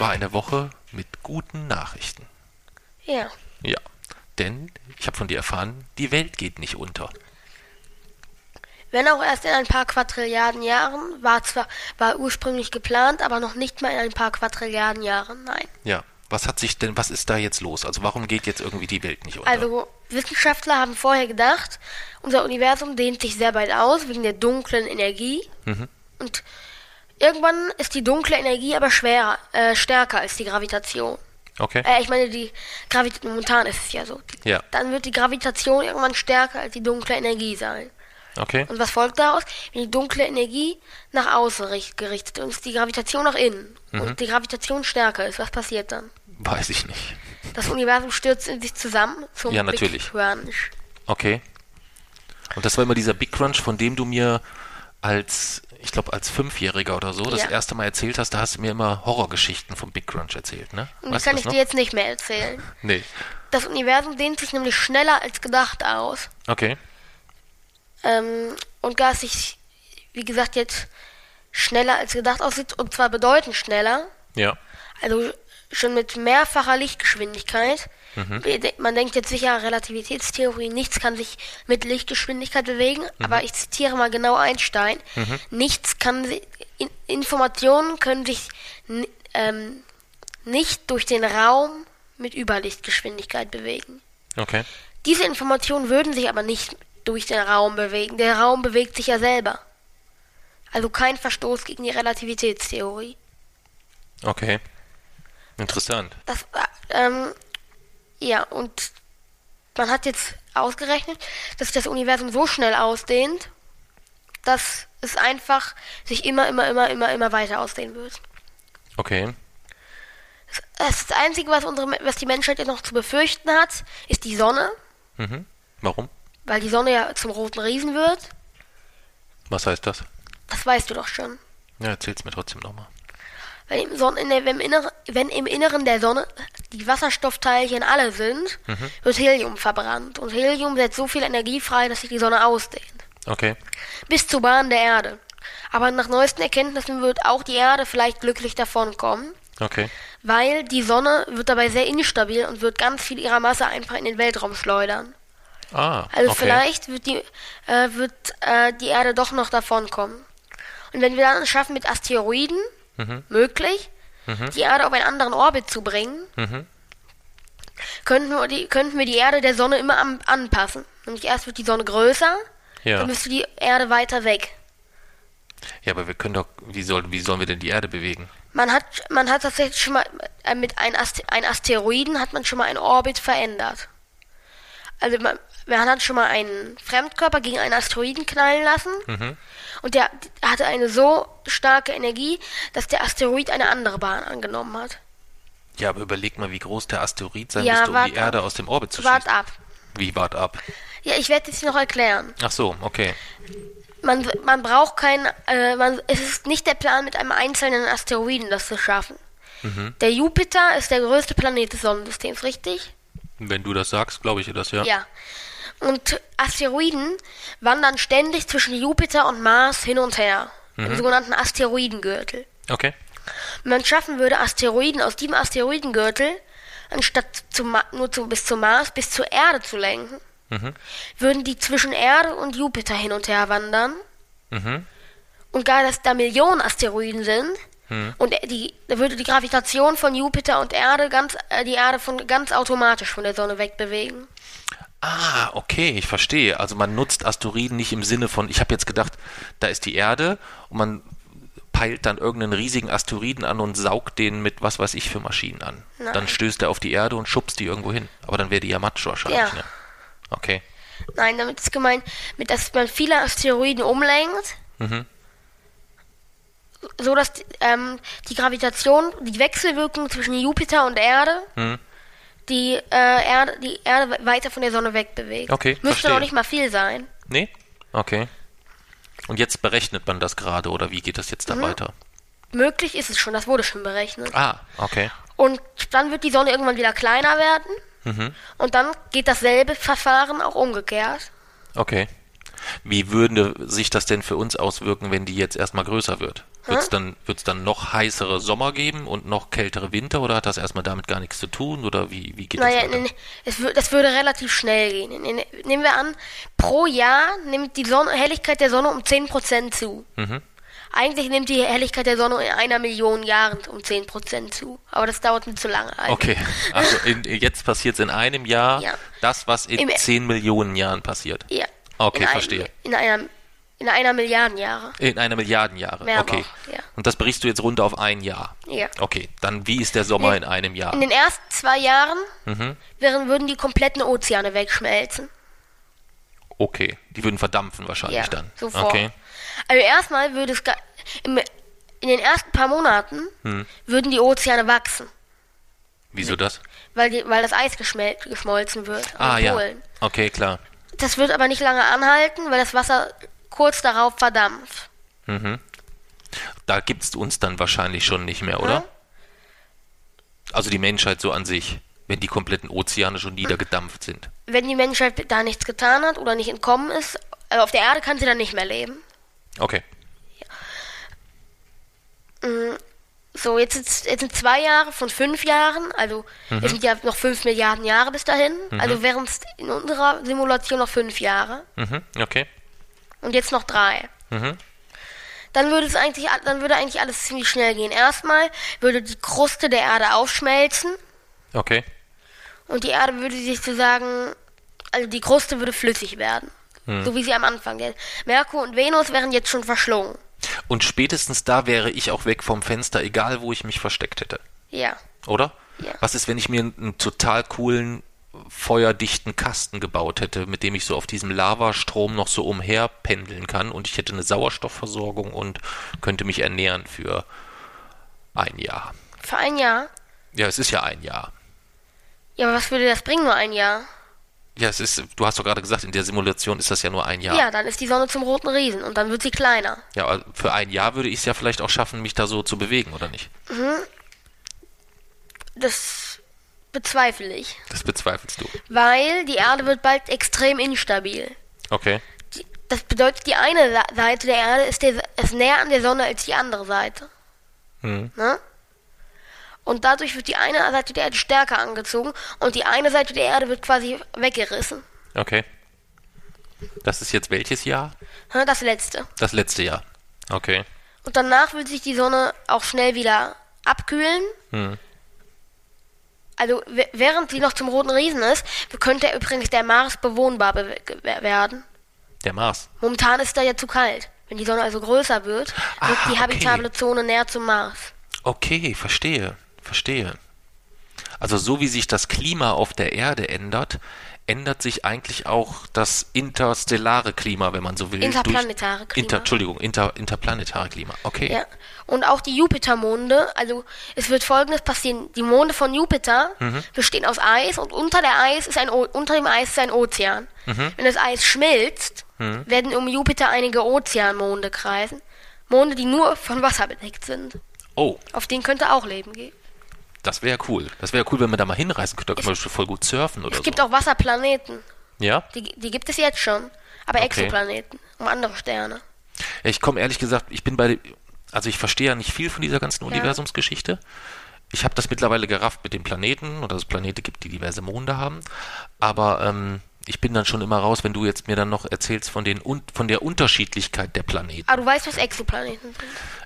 War eine Woche mit guten Nachrichten. Ja, Ja, denn ich habe von dir erfahren, die Welt geht nicht unter. wenn auch erst in ein paar Quadrilliarden Jahren, war zwar war ursprünglich geplant, aber noch nicht mal in ein paar Quadrilliarden Jahren, nein. Ja, was hat sich denn, was ist da jetzt los? Also warum geht jetzt irgendwie die Welt nicht unter? Also Wissenschaftler haben vorher gedacht, unser Universum dehnt sich sehr weit aus wegen der dunklen Energie. Und irgendwann ist die dunkle Energie aber schwerer, äh, stärker als die Gravitation. okay. Äh, ich meine, die Gravitation, momentan ist es ja so. Ja. Dann wird die Gravitation irgendwann stärker als die dunkle Energie sein. Okay. Und was folgt daraus? Wenn die dunkle Energie nach außen richt- gerichtet ist die Gravitation nach innen Mhm. und die Gravitation stärker ist, was passiert dann? Weiß ich nicht. Das Universum stürzt in sich zusammen zum Ja, Big natürlich. Crunch. Okay. Und das war immer dieser Big Crunch, von dem du mir als, ich glaube, als Fünfjähriger oder so das Ja. erste Mal erzählt hast, da hast du mir immer Horrorgeschichten vom Big Crunch erzählt, ne? Und das kann das ich noch? dir jetzt nicht mehr erzählen. Nee. Das Universum dehnt sich nämlich schneller als gedacht aus. Okay. Ähm, und da es sich, wie gesagt, jetzt schneller als gedacht aussieht, und zwar bedeutend schneller, Ja. also schon mit mehrfacher Lichtgeschwindigkeit. Mhm. Man denkt jetzt sicher, Relativitätstheorie, nichts kann sich mit Lichtgeschwindigkeit bewegen, Mhm. aber ich zitiere mal genau Einstein. Nichts kann sich, in, Informationen können sich ähm, nicht durch den Raum mit Überlichtgeschwindigkeit bewegen. Okay. Diese Informationen würden sich aber nicht durch den Raum bewegen. Der Raum bewegt sich ja selber. Also kein Verstoß gegen die Relativitätstheorie. Okay. Interessant. Das, äh, ähm, ja, und man hat jetzt ausgerechnet, dass sich das Universum so schnell ausdehnt, dass es einfach sich immer, immer, immer, immer, immer weiter ausdehnen wird. Okay. Das, das Einzige, was, unsere, was die Menschheit jetzt noch zu befürchten hat, ist die Sonne, Mhm. Warum? weil die Sonne ja zum roten Riesen wird. Was heißt das? Das weißt du doch schon. Ja, erzähl's mir trotzdem nochmal. Wenn im, Sonne, wenn, im Inneren, wenn im Inneren der Sonne die Wasserstoffteilchen alle sind, wird Helium verbrannt. Und Helium setzt so viel Energie frei, dass sich die Sonne ausdehnt. Okay. Bis zur Bahn der Erde. Aber nach neuesten Erkenntnissen wird auch die Erde vielleicht glücklich davonkommen, Okay. weil die Sonne wird dabei sehr instabil und wird ganz viel ihrer Masse einfach in den Weltraum schleudern. Ah, Also okay. vielleicht wird die, äh, wird, äh, die Erde doch noch davonkommen. Und wenn wir dann schaffen, mit Asteroiden, möglich, die Erde auf einen anderen Orbit zu bringen, Mhm. könnten, wir die, könnten wir die Erde der Sonne immer am, anpassen. Nämlich erst wird die Sonne größer, Ja. dann müsste die Erde weiter weg. Ja, aber wir können doch, wie, soll, wie sollen wir denn die Erde bewegen? Man hat, man hat tatsächlich schon mal äh, mit einem Aste ein Asteroiden hat man schon mal einen Orbit verändert. Also man, man hat schon mal einen Fremdkörper gegen einen Asteroiden knallen lassen und der hatte eine so starke Energie, dass der Asteroid eine andere Bahn angenommen hat. Ja, aber überleg mal, wie groß der Asteroid sein Ja, müsste, um wart die Erde ab. aus dem Orbit zu Wart schießen. ab. Wie, wart ab? Ja, ich werde es noch erklären. Ach so, okay. Man, man braucht kein, äh, man, es ist nicht der Plan, mit einem einzelnen Asteroiden das zu schaffen. Der Jupiter ist der größte Planet des Sonnensystems, richtig? Wenn du das sagst, glaube ich dir das, ja. Ja. Und Asteroiden wandern ständig zwischen Jupiter und Mars hin und her. Im sogenannten Asteroidengürtel. Okay. Wenn man schaffen würde, Asteroiden aus diesem Asteroidengürtel, anstatt zu, nur zu, bis zum Mars, bis zur Erde zu lenken, würden die zwischen Erde und Jupiter hin und her wandern. Mhm. Und gar, dass da Millionen Asteroiden sind, und die, da würde die Gravitation von Jupiter und Erde ganz, äh, die Erde von ganz automatisch von der Sonne wegbewegen. Ah, okay, ich verstehe. Also man nutzt Asteroiden nicht im Sinne von, ich habe jetzt gedacht, da ist die Erde und man peilt dann irgendeinen riesigen Asteroiden an und saugt den mit was weiß ich für Maschinen an. Nein. Dann stößt er auf die Erde und schubst die irgendwo hin. Aber dann wäre die ja matsch wahrscheinlich, Ja. ne? Okay. Nein, damit ist gemeint, mit dass man viele Asteroiden umlenkt, so, dass ähm, die Gravitation, die Wechselwirkung zwischen Jupiter und Erde, Hm. Die, äh, Erde, die Erde weiter von der Sonne wegbewegt. Okay, Müsste verstehe. noch nicht mal viel sein. Nee? Okay. Und jetzt berechnet man das gerade oder wie geht das jetzt da Mhm. weiter? Möglich ist es schon, das wurde schon berechnet. Ah, okay. Und dann wird die Sonne irgendwann wieder kleiner werden. Mhm. Und dann geht dasselbe Verfahren auch umgekehrt. Okay. Wie würde sich das denn für uns auswirken, wenn die jetzt erstmal größer wird? Wird es dann, wird's dann noch heißere Sommer geben und noch kältere Winter oder hat das erstmal damit gar nichts zu tun oder wie, wie geht Naja, das wür- das würde relativ schnell gehen. Nehmen wir an, pro Jahr nimmt die Sonne, Helligkeit der Sonne um 10% zu. Mhm. Eigentlich nimmt die Helligkeit der Sonne in einer Million Jahren um 10% zu. Aber das dauert mir zu lange. eigentlich. Okay, also in, jetzt passiert es in einem Jahr Ja. das, was in Im- 10 Millionen Jahren passiert. Ja. Okay, in verstehe. In einer, in einer Milliarden Jahre. In einer Milliarden Jahre. Mehr okay. noch, ja. Und das brichst du jetzt runter auf ein Jahr. Ja. Okay, dann wie ist der Sommer Nee. in einem Jahr? In den ersten zwei Jahren Mhm. wären, würden die kompletten Ozeane wegschmelzen. Okay, die würden verdampfen wahrscheinlich Ja, dann. sofort. Okay. Also erstmal würde es im, in den ersten paar Monaten Hm. würden die Ozeane wachsen, Wieso das? weil, die, weil das Eis geschmolzen wird Ah ja. Okay, klar. Das wird aber nicht lange anhalten, weil das Wasser kurz darauf verdampft. Da gibt es uns dann wahrscheinlich schon nicht mehr, oder? Ja. Also die Menschheit so an sich, wenn die kompletten Ozeane schon niedergedampft sind. Wenn die Menschheit da nichts getan hat oder nicht entkommen ist, also auf der Erde kann sie dann nicht mehr leben. Okay. So, jetzt, ist, jetzt sind zwei Jahre von fünf Jahren, also Mhm. es sind ja noch fünf Milliarden Jahre bis dahin, also wären es in unserer Simulation noch fünf Jahre Mhm. Okay. und jetzt noch drei. Mhm. Dann würde es eigentlich, dann würde eigentlich alles ziemlich schnell gehen. Erstmal würde die Kruste der Erde aufschmelzen Okay. und die Erde würde sich sozusagen, also die Kruste würde flüssig werden, Hm. so wie sie am Anfang. Merkur und Venus wären jetzt schon verschlungen. Und spätestens da wäre ich auch weg vom Fenster, egal wo ich mich versteckt hätte. Ja. Oder? Ja. Was ist, wenn ich mir einen, total coolen, feuerdichten Kasten gebaut hätte, mit dem ich so auf diesem Lavastrom noch so umher pendeln kann und ich hätte eine Sauerstoffversorgung und könnte mich ernähren für ein Jahr. Für ein Jahr. Ja, es ist ja ein Jahr. Ja, aber was würde das bringen, nur ein Jahr? Ja, es ist, du hast doch gerade gesagt, in der Simulation ist das ja nur ein Jahr. Ja, dann ist die Sonne zum roten Riesen und dann wird sie kleiner. Ja, für ein Jahr würde ich es ja vielleicht auch schaffen, mich da so zu bewegen, oder nicht? Das bezweifle ich. Das bezweifelst du. Weil die Erde wird bald extrem instabil. Okay. Die- Das bedeutet, die eine Seite der Erde ist, der, ist näher an der Sonne als die andere Seite. Hm. Ne? Und dadurch wird die eine Seite der Erde stärker angezogen und die eine Seite der Erde wird quasi weggerissen. Okay. Das ist jetzt welches Jahr? Das letzte. Das letzte Jahr. Okay. Und danach wird sich die Sonne auch schnell wieder abkühlen. Hm. Also während sie noch zum roten Riesen ist, könnte übrigens der Mars bewohnbar be werden. Der Mars. Momentan ist da ja zu kalt. Wenn die Sonne also größer wird, wird Ah, die okay. habitable Zone näher zum Mars. Okay, verstehe, verstehe. Also so wie sich das Klima auf der Erde ändert, ändert sich eigentlich auch das interstellare Klima, wenn man so will. Interplanetare Klima. Inter, Entschuldigung, inter, interplanetare Klima. Okay. Ja. Und auch die Jupitermonde, also es wird folgendes passieren. Die Monde von Jupiter Mhm. bestehen aus Eis und unter der Eis ist ein o unter dem Eis ist ein Ozean. Mhm. Wenn das Eis schmilzt, werden um Jupiter einige Ozeanmonde kreisen. Monde, die nur von Wasser bedeckt sind. Oh, Auf denen könnte auch Leben geben. Das wäre cool. Das wäre cool, wenn man da mal hinreisen könnte. Da kann man schon voll gut surfen oder Es so. gibt auch Wasserplaneten. ja? Die, die gibt es jetzt schon. Aber Okay. Exoplaneten, um andere Sterne. Ja, Ich komme ehrlich gesagt, ich bin bei, also ich verstehe ja nicht viel von dieser ganzen Universumsgeschichte. Ich habe das mittlerweile gerafft mit den Planeten oder dass es Planete gibt, die diverse Monde haben. Aber ähm, ich bin dann schon immer raus, wenn du jetzt mir dann noch erzählst von, den, von der Unterschiedlichkeit der Planeten. Aber du weißt, was Exoplaneten sind.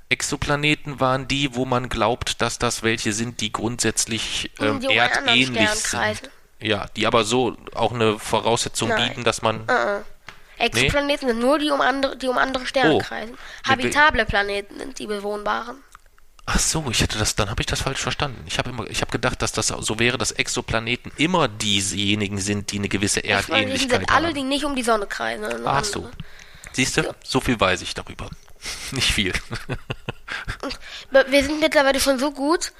Exoplaneten waren die, wo man glaubt, dass das welche sind, die grundsätzlich ähm, Die erdähnlich sind. Ja, die aber so auch eine Voraussetzung Nein. bieten, dass man. Exoplaneten sind nur die um andere, die um andere Sterne Oh. kreisen. Habitable Planeten sind die bewohnbaren. Ach so, ich hätte das, dann habe ich das falsch verstanden. Ich habe immer, ich habe gedacht, dass das so wäre, dass Exoplaneten immer diejenigen sind, die eine gewisse Erdähnlichkeit sind alle, haben. die nicht um die Sonne kreisen. Ach andere. so. Siehst du, so viel weiß ich darüber. Nicht viel. wir sind mittlerweile schon so gut,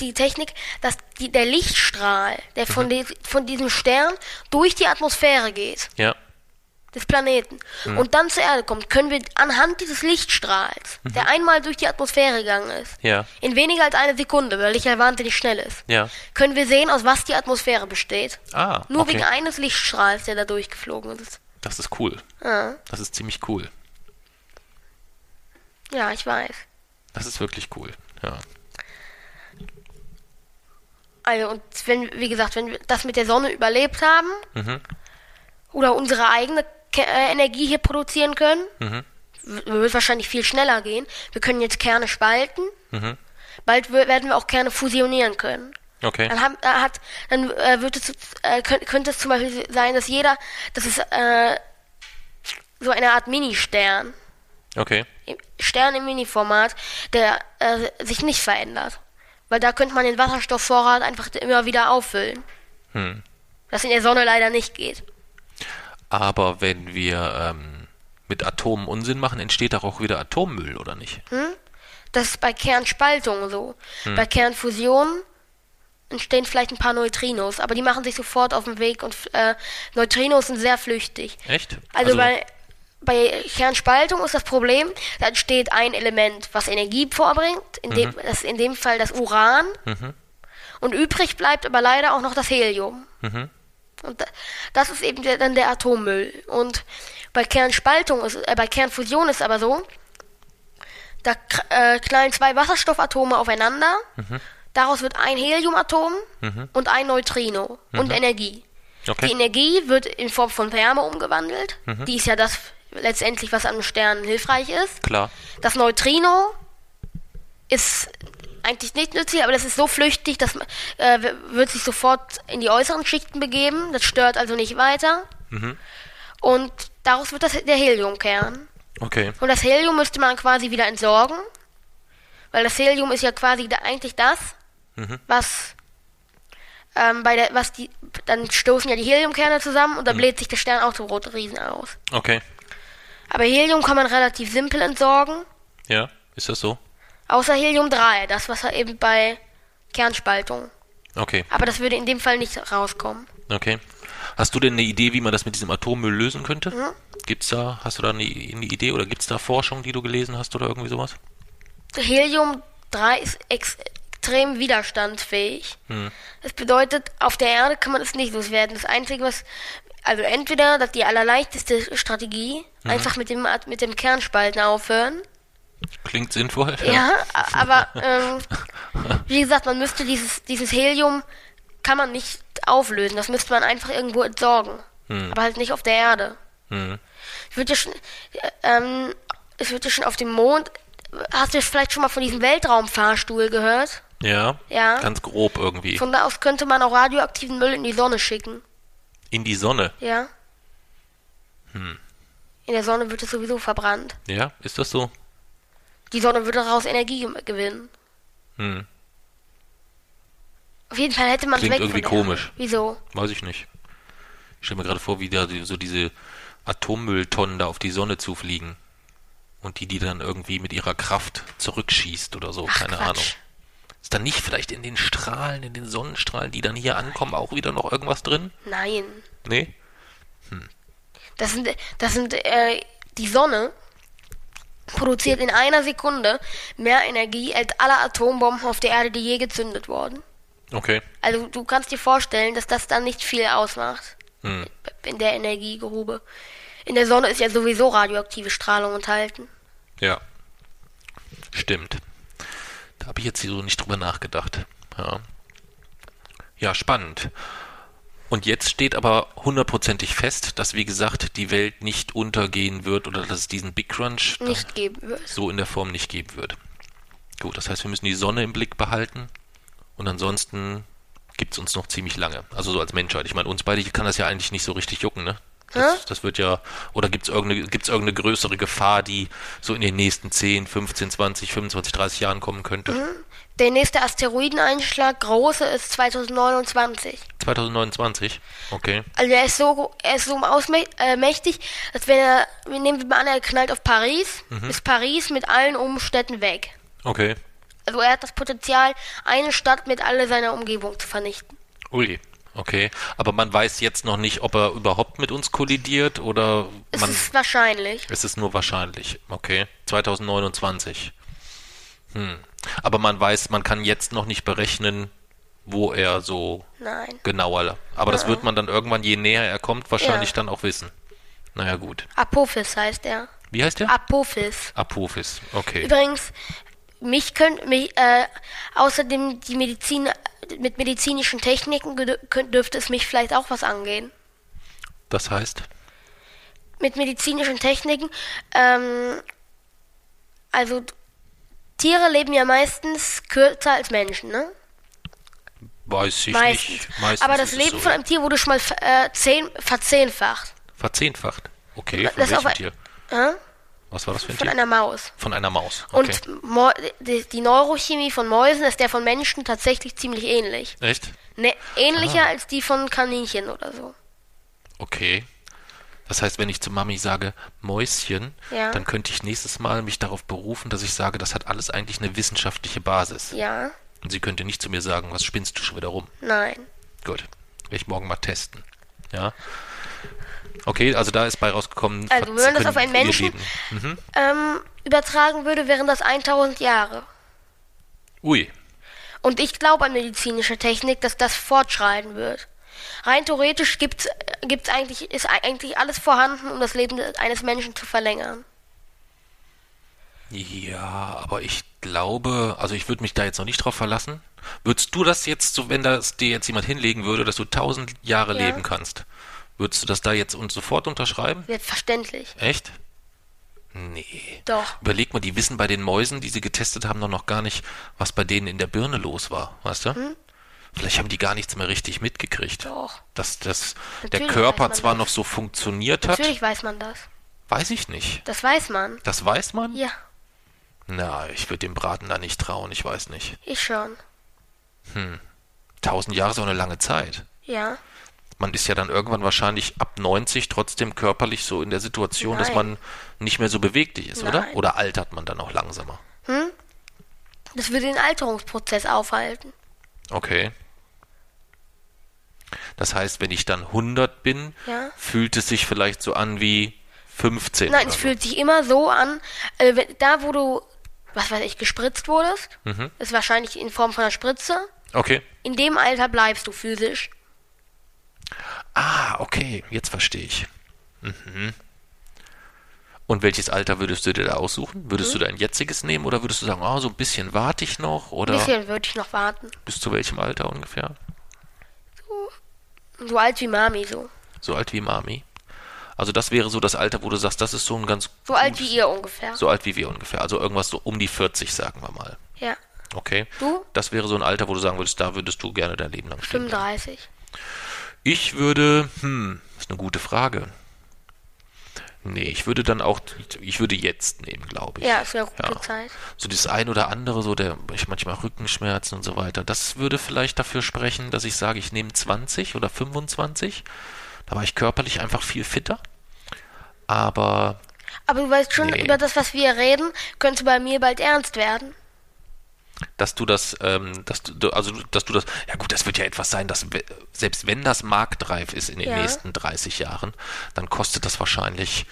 die Technik, dass die, der Lichtstrahl, der von, die, von diesem Stern durch die Atmosphäre geht, Ja. des Planeten, und dann zur Erde kommt, können wir anhand dieses Lichtstrahls, der einmal durch die Atmosphäre gegangen ist, Ja. in weniger als eine Sekunde, weil Licht ja wahnsinnig schnell ist, Ja. können wir sehen, aus was die Atmosphäre besteht. Ah, Nur okay. wegen eines Lichtstrahls, der da durchgeflogen ist. Das ist cool. Ja, Das ist ziemlich cool. Ja ich weiß. Das ist wirklich cool. Ja. Also, und wenn, wie gesagt, wenn wir das mit der Sonne überlebt haben Mhm. oder unsere eigene Ke äh, Energie hier produzieren können, Mhm. wird wahrscheinlich viel schneller gehen. Wir können jetzt Kerne spalten. Mhm. Bald werden wir auch Kerne fusionieren können. Okay. Dann, haben, äh, hat, dann äh, wird es, äh, könnt, könnte es zum Beispiel sein, dass jeder, das ist äh, so eine Art Mini-Stern, Okay. Stern im Mini-Format, der äh, sich nicht verändert. Weil da könnte man den Wasserstoffvorrat einfach immer wieder auffüllen. Hm. Was in der Sonne leider nicht geht. Aber wenn wir ähm, mit Atomen Unsinn machen, entsteht doch auch wieder Atommüll, oder nicht? Das ist bei Kernspaltung so. Hm. Bei Kernfusion entstehen vielleicht ein paar Neutrinos, aber die machen sich sofort auf den Weg und äh, Neutrinos sind sehr flüchtig. Echt? Also, bei, bei Kernspaltung ist das Problem, da entsteht ein Element, was Energie vorbringt, in dem, Mhm. das in dem Fall das Uran. Und übrig bleibt aber leider auch noch das Helium. Mhm. Und da, das ist eben der, dann der Atommüll. Und bei Kernspaltung, ist, äh, bei Kernfusion ist aber so, da äh, knallen zwei Wasserstoffatome aufeinander, Mhm. daraus wird ein Heliumatom und ein Neutrino und Energie. Mhm. Okay. Die Energie wird in Form von Wärme umgewandelt. Mhm. Die ist ja das letztendlich, was am Stern hilfreich ist. Klar. Das Neutrino ist eigentlich nicht nützlich, aber das ist so flüchtig, dass man, äh, wird sich sofort in die äußeren Schichten begeben. Das stört also nicht weiter. Mhm. Und daraus wird das der Heliumkern. Okay. Und das Helium müsste man quasi wieder entsorgen, weil das Helium ist ja quasi da eigentlich das, Mhm. was ähm, bei der, was die, dann stoßen ja die Heliumkerne zusammen Mhm. und dann bläht sich der Stern auch zum roten Riesen aus. Okay. Aber Helium kann man relativ simpel entsorgen, Ja. Ist das so? außer Helium 3, das was eben bei Kernspaltung. Okay. Aber das würde in dem Fall nicht rauskommen. Okay. Hast du denn eine Idee, wie man das mit diesem Atommüll lösen könnte? Mhm. Gibt's da, hast du da eine, eine Idee oder gibt's da Forschung, die du gelesen hast oder irgendwie sowas? Helium 3 ist extrem widerstandsfähig. Hm. Das bedeutet, auf der Erde kann man es nicht loswerden. Das Einzige, was, also entweder, dass die allerleichteste Strategie, Mhm. einfach mit dem, mit dem Kernspalten aufhören. Klingt sinnvoll. Ja, a- aber, ähm, wie gesagt, man müsste dieses, dieses Helium, kann man nicht auflösen. Das müsste man einfach irgendwo entsorgen. Aber halt nicht auf der Erde. Hm. Ich würde ja schon, äh, ähm, es wird ja schon auf dem Mond, hast du vielleicht schon mal von diesem Weltraumfahrstuhl gehört? Ja. Ja. Ganz grob irgendwie. Von da aus könnte man auch radioaktiven Müll in die Sonne schicken. In die Sonne. Ja. Hm. In der Sonne wird es sowieso verbrannt. Ja, ist das so? Die Sonne würde daraus Energie gewinnen. Hm. Auf jeden Fall hätte man es Klingt irgendwie komisch. Wieso? Weiß ich nicht. Ich stelle mir gerade vor, wie da so diese Atommülltonnen da auf die Sonne zufliegen. Und die, die dann irgendwie mit ihrer Kraft zurückschießt oder so. Ach, Keine Quatsch. Ahnung. Ist da nicht vielleicht in den Strahlen, in den Sonnenstrahlen, die dann hier ankommen, auch wieder noch irgendwas drin? Nein. Nee? Das sind, das sind, äh, die Sonne produziert in einer Sekunde mehr Energie als alle Atombomben auf der Erde, die je gezündet wurden. Okay. Also du kannst dir vorstellen, dass das dann nicht viel ausmacht Hm. in der Energiegrube. In der Sonne ist ja sowieso radioaktive Strahlung enthalten. Ja. Stimmt. Da habe ich jetzt so nicht drüber nachgedacht. Ja. Ja, spannend. Und jetzt steht aber hundertprozentig fest, dass, wie gesagt, die Welt nicht untergehen wird oder dass es diesen Big Crunch Nicht geben wird. so in der Form nicht geben wird. Gut, das heißt, wir müssen die Sonne im Blick behalten und ansonsten gibt es uns noch ziemlich lange. Also so als Menschheit. Ich meine, uns beide kann das ja eigentlich nicht so richtig jucken, ne? Das, das wird ja, oder gibt es irgendeine, gibt's irgendeine größere Gefahr, die so in den nächsten 10, 15, 20, 25, 30 Jahren kommen könnte? Der nächste Asteroideneinschlag, große, ist 2029. 2029? Okay. Also er ist so, er ist so ausmächtig, äh, mächtig, dass wenn er, wir nehmen wir mal an, er knallt auf Paris, Mhm. ist Paris mit allen Umständen weg. Okay. Also er hat das Potenzial, eine Stadt mit all seiner Umgebung zu vernichten. Ui. Okay. Aber man weiß jetzt noch nicht, ob er überhaupt mit uns kollidiert oder Es man. ist wahrscheinlich. Es ist nur wahrscheinlich. Okay. 2029. Hm. Aber man weiß, man kann jetzt noch nicht berechnen, wo er so Nein. genauer. Aber das wird man dann irgendwann, je näher er kommt, wahrscheinlich Ja. dann auch wissen. Naja, gut. Apophis heißt er. Wie heißt der? Apophis. Apophis. Okay. Übrigens, mich könnte mich, äh, außerdem die Medizin, mit medizinischen Techniken könnt- dürfte es mich vielleicht auch was angehen. Das heißt? Mit medizinischen Techniken, ähm, also Tiere leben ja meistens kürzer als Menschen, ne? Weiß ich Meistens. nicht. Meistens Aber das Leben so, von einem Tier wurde schon mal ver- äh, zehn, verzehnfacht. Verzehnfacht. Okay, von Das welchem auf Tier? Äh? Was war das für ein Von Tier? einer Maus. von einer Maus. Okay. Und die, die Neurochemie von Mäusen ist der von Menschen tatsächlich ziemlich ähnlich. Echt? Ne, ähnlicher Ah. als die von Kaninchen oder so. Okay. Das heißt, wenn ich zu Mami sage Mäuschen, Ja. dann könnte ich nächstes Mal mich darauf berufen, dass ich sage, das hat alles eigentlich eine wissenschaftliche Basis. Ja, Und sie könnte nicht zu mir sagen, was spinnst du schon wieder rum? nein. Gut. Werde ich morgen mal testen. Ja. Okay, also da ist bei rausgekommen. Also, wenn man das auf einen Menschen-. Mhm. Ähm, übertragen würde, wären das 1000 Jahre. Ui. Und ich glaube an medizinische Technik, dass das fortschreiten wird. Rein theoretisch gibt's, gibt's eigentlich, ist eigentlich alles vorhanden, um das Leben eines Menschen zu verlängern. Ja, aber ich glaube, also ich würde mich da jetzt noch nicht drauf verlassen. Würdest du das jetzt so, wenn das dir jetzt jemand hinlegen würde, dass du tausend Jahre Ja. leben kannst, würdest du das da jetzt und sofort unterschreiben? Selbstverständlich. Echt? Nee. Doch. Überleg mal, die wissen bei den Mäusen, die sie getestet haben, doch noch gar nicht, was bei denen in der Birne los war, weißt du? Vielleicht haben die gar nichts mehr richtig mitgekriegt. Hm? Doch. Dass das, der Natürlich Körper zwar das. noch so funktioniert hat, Natürlich weiß man das. weiß ich nicht. Das weiß man. Das weiß man? Ja, Na, ich würde dem Braten da nicht trauen, ich weiß nicht. ich schon. Tausend Jahre ist auch eine lange Zeit. Ja. Man ist ja dann irgendwann wahrscheinlich ab 90 trotzdem körperlich so in der Situation, dass Nein. man nicht mehr so beweglich ist, oder? Nein. Oder altert man dann auch langsamer? Das würde den Alterungsprozess aufhalten. Okay. Das heißt, wenn ich dann 100 bin, Ja. fühlt es sich vielleicht so an wie 15. Nein, es so. fühlt sich immer so an, äh, wenn, da wo du, was weiß ich, gespritzt wurdest, Mhm. ist wahrscheinlich in Form von einer Spritze. Okay. In dem Alter bleibst du physisch. Ah, okay, jetzt verstehe ich. Mhm. Und welches Alter würdest du dir da aussuchen? Würdest du dein jetziges nehmen oder würdest du sagen, oh, so ein bisschen warte ich noch? Ein Oder bisschen würde ich noch warten. bis zu welchem Alter ungefähr? So alt wie Mami, so. So alt wie Mami? Also das wäre so das Alter, wo du sagst, das ist so ein ganz... So alt wie ihr ungefähr. So alt wie wir ungefähr. Also irgendwas so um die 40, sagen wir mal. Ja. Okay. Du? Das wäre so ein Alter, wo du sagen würdest, da würdest du gerne dein Leben lang stehen. bleiben. 35. Ich würde, hm, ist eine gute Frage. Nee, ich würde dann auch, ich würde jetzt nehmen, glaube ich. Ja, ist eine gute Ja. Zeit. So das ein oder andere, so der, ich manchmal Rückenschmerzen und so weiter, das würde vielleicht dafür sprechen, dass ich sage, ich nehme 20 oder 25. Da war ich körperlich einfach viel fitter. Aber Aber du weißt schon, Nee. über das, was wir reden, könnte bei mir bald ernst werden. Dass du das, ähm, dass du, also dass du das, ja gut, das wird ja etwas sein, dass selbst wenn das marktreif ist in den Ja. nächsten 30 Jahren, dann kostet das wahrscheinlich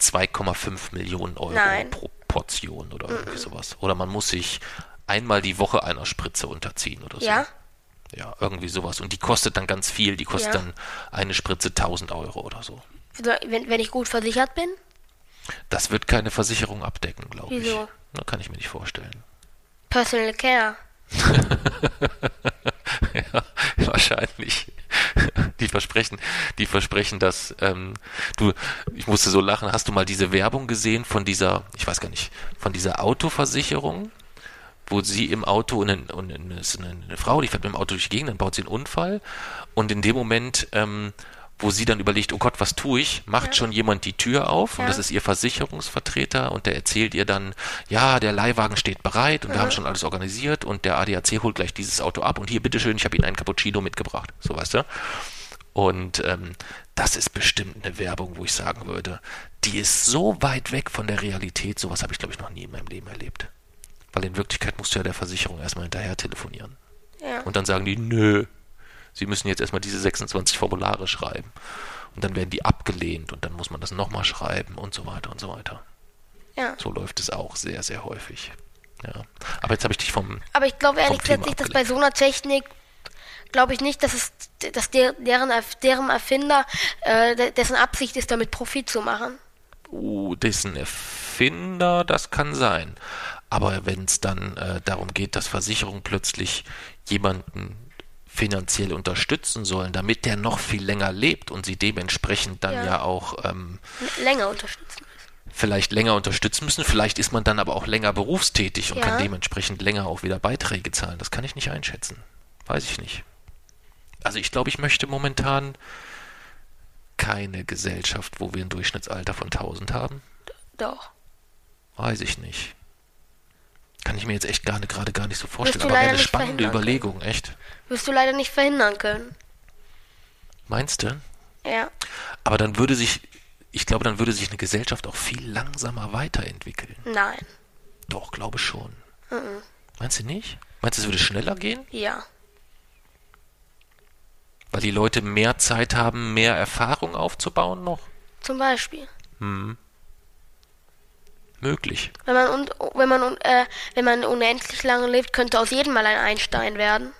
2,5 Millionen Euro Nein. pro Portion oder irgendwie sowas. Oder man muss sich einmal die Woche einer Spritze unterziehen oder so. Ja? Ja, irgendwie sowas. Und die kostet dann ganz viel. Die kostet Ja. dann eine Spritze 1000 Euro oder so. Wenn, wenn ich gut versichert bin? Das wird keine Versicherung abdecken, glaube ich. Wieso? Na, kann ich mir nicht vorstellen. Personal Care. ja, wahrscheinlich. Die versprechen, die versprechen, dass ähm, du, ich musste so lachen, hast du mal diese Werbung gesehen von dieser, ich weiß gar nicht, von dieser Autoversicherung, wo sie im Auto, und, eine, und es ist eine, eine Frau, die fährt mit dem Auto durch die Gegend, dann baut sie einen Unfall und in dem Moment, ähm, wo sie dann überlegt, oh Gott, was tue ich, macht schon jemand die Tür auf und Ja. das ist ihr Versicherungsvertreter und der erzählt ihr dann, ja, der Leihwagen steht bereit und wir haben schon alles organisiert und der ADAC holt gleich dieses Auto ab und hier, bitteschön, ich habe Ihnen einen Cappuccino mitgebracht, so weißt du. Und ähm, das ist bestimmt eine Werbung, wo ich sagen würde, die ist so weit weg von der Realität, sowas habe ich, glaube ich, noch nie in meinem Leben erlebt. Weil in Wirklichkeit musst du ja der Versicherung erstmal hinterher telefonieren. Ja. Und dann sagen die, nö, sie müssen jetzt erstmal diese 26 Formulare schreiben. Und dann werden die abgelehnt und dann muss man das nochmal schreiben und so weiter und so weiter. ja. So läuft es auch sehr, sehr häufig. Ja. Aber jetzt habe ich dich vom. Aber ich glaube ehrlich gesagt nicht, dass bei so einer Technik, glaube ich nicht, dass es, dass der, deren, deren Erfinder, äh, de- dessen Absicht ist, damit Profit zu machen. Uh, dessen Erfinder, das kann sein. Aber wenn es dann äh, darum geht, dass Versicherungen plötzlich jemanden finanziell unterstützen sollen, damit der noch viel länger lebt und sie dementsprechend dann ja, Ja. auch ähm, Länger unterstützen. vielleicht länger unterstützen müssen, vielleicht ist man dann aber auch länger berufstätig und Ja. kann dementsprechend länger auch wieder Beiträge zahlen. Das kann ich nicht einschätzen. Weiß ich nicht. Also ich glaube, ich möchte momentan keine Gesellschaft, wo wir ein Durchschnittsalter von 1000 haben. Doch. Weiß ich nicht. Kann ich mir jetzt echt gar gerade gar nicht so vorstellen. Aber wäre eine spannende. Überlegung, echt. Wirst du leider nicht verhindern können. Meinst du? Ja. Aber dann würde sich, ich glaube, dann würde sich eine Gesellschaft auch viel langsamer weiterentwickeln. Nein. Doch, glaube schon. Meinst du nicht? Meinst du, es würde schneller gehen? Ja. Weil die Leute mehr Zeit haben, mehr Erfahrung aufzubauen noch? Zum Beispiel. Möglich. Wenn man, un, wenn, man, äh, wenn man unendlich lange lebt, könnte aus jedem mal ein Einstein werden.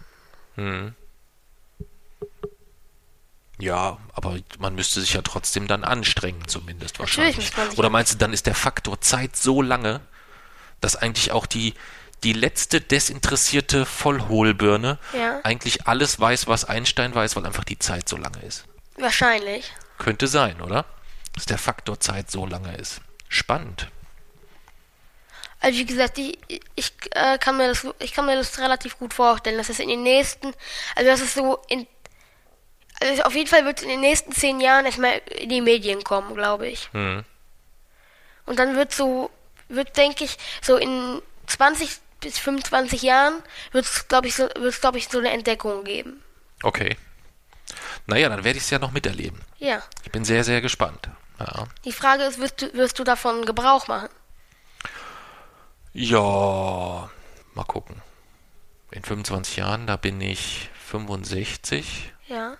Ja, aber man müsste sich ja trotzdem dann anstrengen, zumindest wahrscheinlich. Oder meinst du, dann ist der Faktor Zeit so lange, dass eigentlich auch die, die letzte desinteressierte Vollhohlbirne Ja. eigentlich alles weiß, was Einstein weiß, weil einfach die Zeit so lange ist? Wahrscheinlich. Könnte sein, oder? Dass der Faktor Zeit so lange ist. Spannend. Also wie gesagt, ich, ich, äh, kann mir das, ich kann mir das relativ gut vorstellen, dass es in den nächsten, also dass es so in, also auf jeden Fall wird es in den nächsten zehn Jahren erstmal in die Medien kommen, glaube ich. Hm. Und dann wird so, wird denke ich, so in 20 bis 25 Jahren wird es, glaube ich, so, wird's, glaube ich, so eine Entdeckung geben. Okay. Naja, dann werde ich es ja noch miterleben. Ja. Ich bin sehr, sehr gespannt. Ja. Die Frage ist, wirst du, wirst du davon Gebrauch machen? Ja, mal gucken. In 25 Jahren, da bin ich 65. Ja.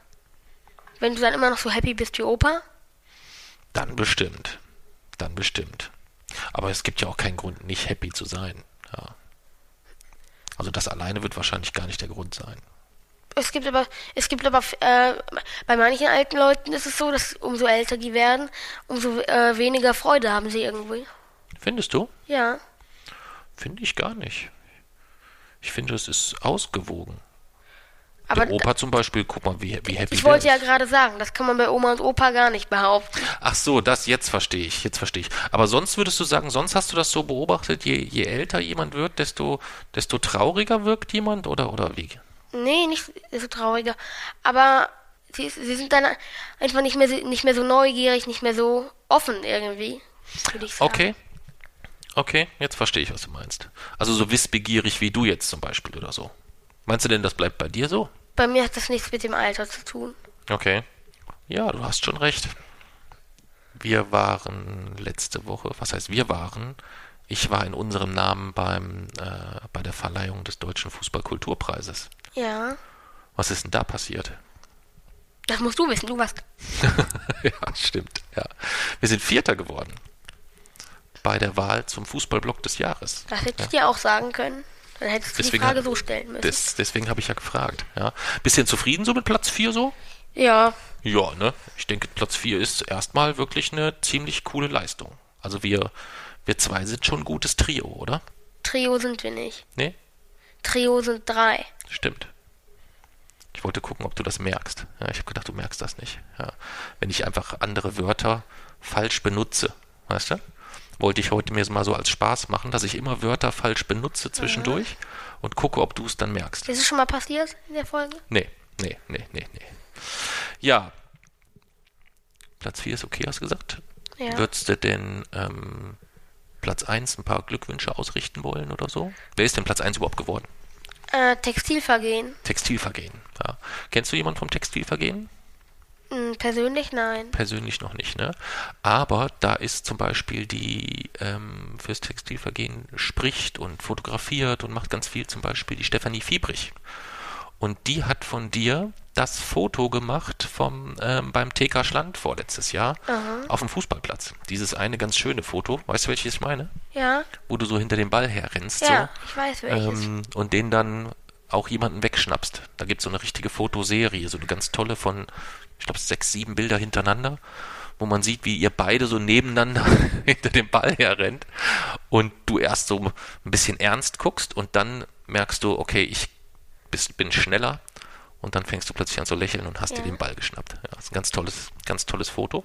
Wenn du dann immer noch so happy bist wie Opa? Dann bestimmt. Dann bestimmt. Aber es gibt ja auch keinen Grund, nicht happy zu sein. Ja. Also das alleine wird wahrscheinlich gar nicht der Grund sein. Es gibt aber, es gibt aber, äh, bei manchen alten Leuten ist es so, dass umso älter die werden, umso äh, weniger Freude haben sie irgendwie. Findest du? Ja. Finde ich gar nicht. Ich finde, es ist ausgewogen. Aber der Opa zum Beispiel, guck mal, wie, wie happy ich wollte ja gerade sagen, das kann man bei Oma und Opa gar nicht behaupten. Ach so, das jetzt verstehe ich, jetzt verstehe ich. Aber sonst würdest du sagen, sonst hast du das so beobachtet, je, je älter jemand wird, desto, desto trauriger wirkt jemand oder, oder wie? Nee, nicht so trauriger. Aber sie, sie sind dann einfach nicht mehr, so- nicht mehr so neugierig, nicht mehr so offen irgendwie, würde ich sagen. Okay. Okay, jetzt verstehe ich, was du meinst. Also so wissbegierig wie du jetzt zum Beispiel oder so. Meinst du denn, das bleibt bei dir so? Bei mir hat das nichts mit dem Alter zu tun. Okay. Ja, du hast schon recht. Wir waren letzte Woche, was heißt wir waren? Ich war in unserem Namen beim, äh, bei der Verleihung des Deutschen Fußballkulturpreises. Ja. Was ist denn da passiert? Das musst du wissen, du warst. ja, stimmt. Ja. Wir sind Vierter geworden. Bei der Wahl zum Fußballblock des Jahres. Das hätte ich dir auch sagen können. Dann hättest du die Deswegen Frage hab- so stellen müssen. Des, deswegen habe ich ja gefragt. Ja. Bisschen zufrieden so mit Platz 4 so? ja. Ja, ne? Ich denke, Platz 4 ist erstmal wirklich eine ziemlich coole Leistung. Also wir, wir zwei sind schon ein gutes Trio, oder? Trio sind wir nicht. Nee? Trio sind drei. Stimmt. Ich wollte gucken, ob du das merkst. Ja, ich habe gedacht, du merkst das nicht. Ja. Wenn ich einfach andere Wörter falsch benutze, weißt du? Wollte ich heute mir mal so als Spaß machen, dass ich immer Wörter falsch benutze zwischendurch und gucke, ob du es dann merkst. Ist es schon mal passiert in der Folge? Nee, nee, nee, nee, nee. Ja. Platz 4 ist okay, hast du gesagt? Ja. Würdest du denn ähm, Platz 1 ein paar Glückwünsche ausrichten wollen oder so? Wer ist denn Platz 1 überhaupt geworden? Äh, Textilvergehen. Textilvergehen. Ja. Kennst du jemanden vom Textilvergehen? Hm, persönlich nein. Persönlich noch nicht, ne? Aber da ist zum Beispiel die ähm, fürs Textilvergehen spricht und fotografiert und macht ganz viel, zum Beispiel die Stefanie Fiebrich. Und die hat von dir das Foto gemacht vom ähm, beim TK Schland vorletztes Jahr Aha. auf dem Fußballplatz. Dieses eine ganz schöne Foto, weißt du, welches ich meine? Ja, Wo du so hinter dem Ball herrennst. ja, so. ich weiß welches. Ähm, und den dann auch jemanden wegschnappst. Da gibt es so eine richtige Fotoserie, so eine ganz tolle von, ich glaube, sechs, sieben Bilder hintereinander, wo man sieht, wie ihr beide so nebeneinander hinter dem Ball herrennt und du erst so ein bisschen ernst guckst und dann merkst du, okay, ich bist, bin schneller und dann fängst du plötzlich an zu lächeln und hast Ja. dir den Ball geschnappt. Ja, das ist ein ganz tolles, ganz tolles Foto.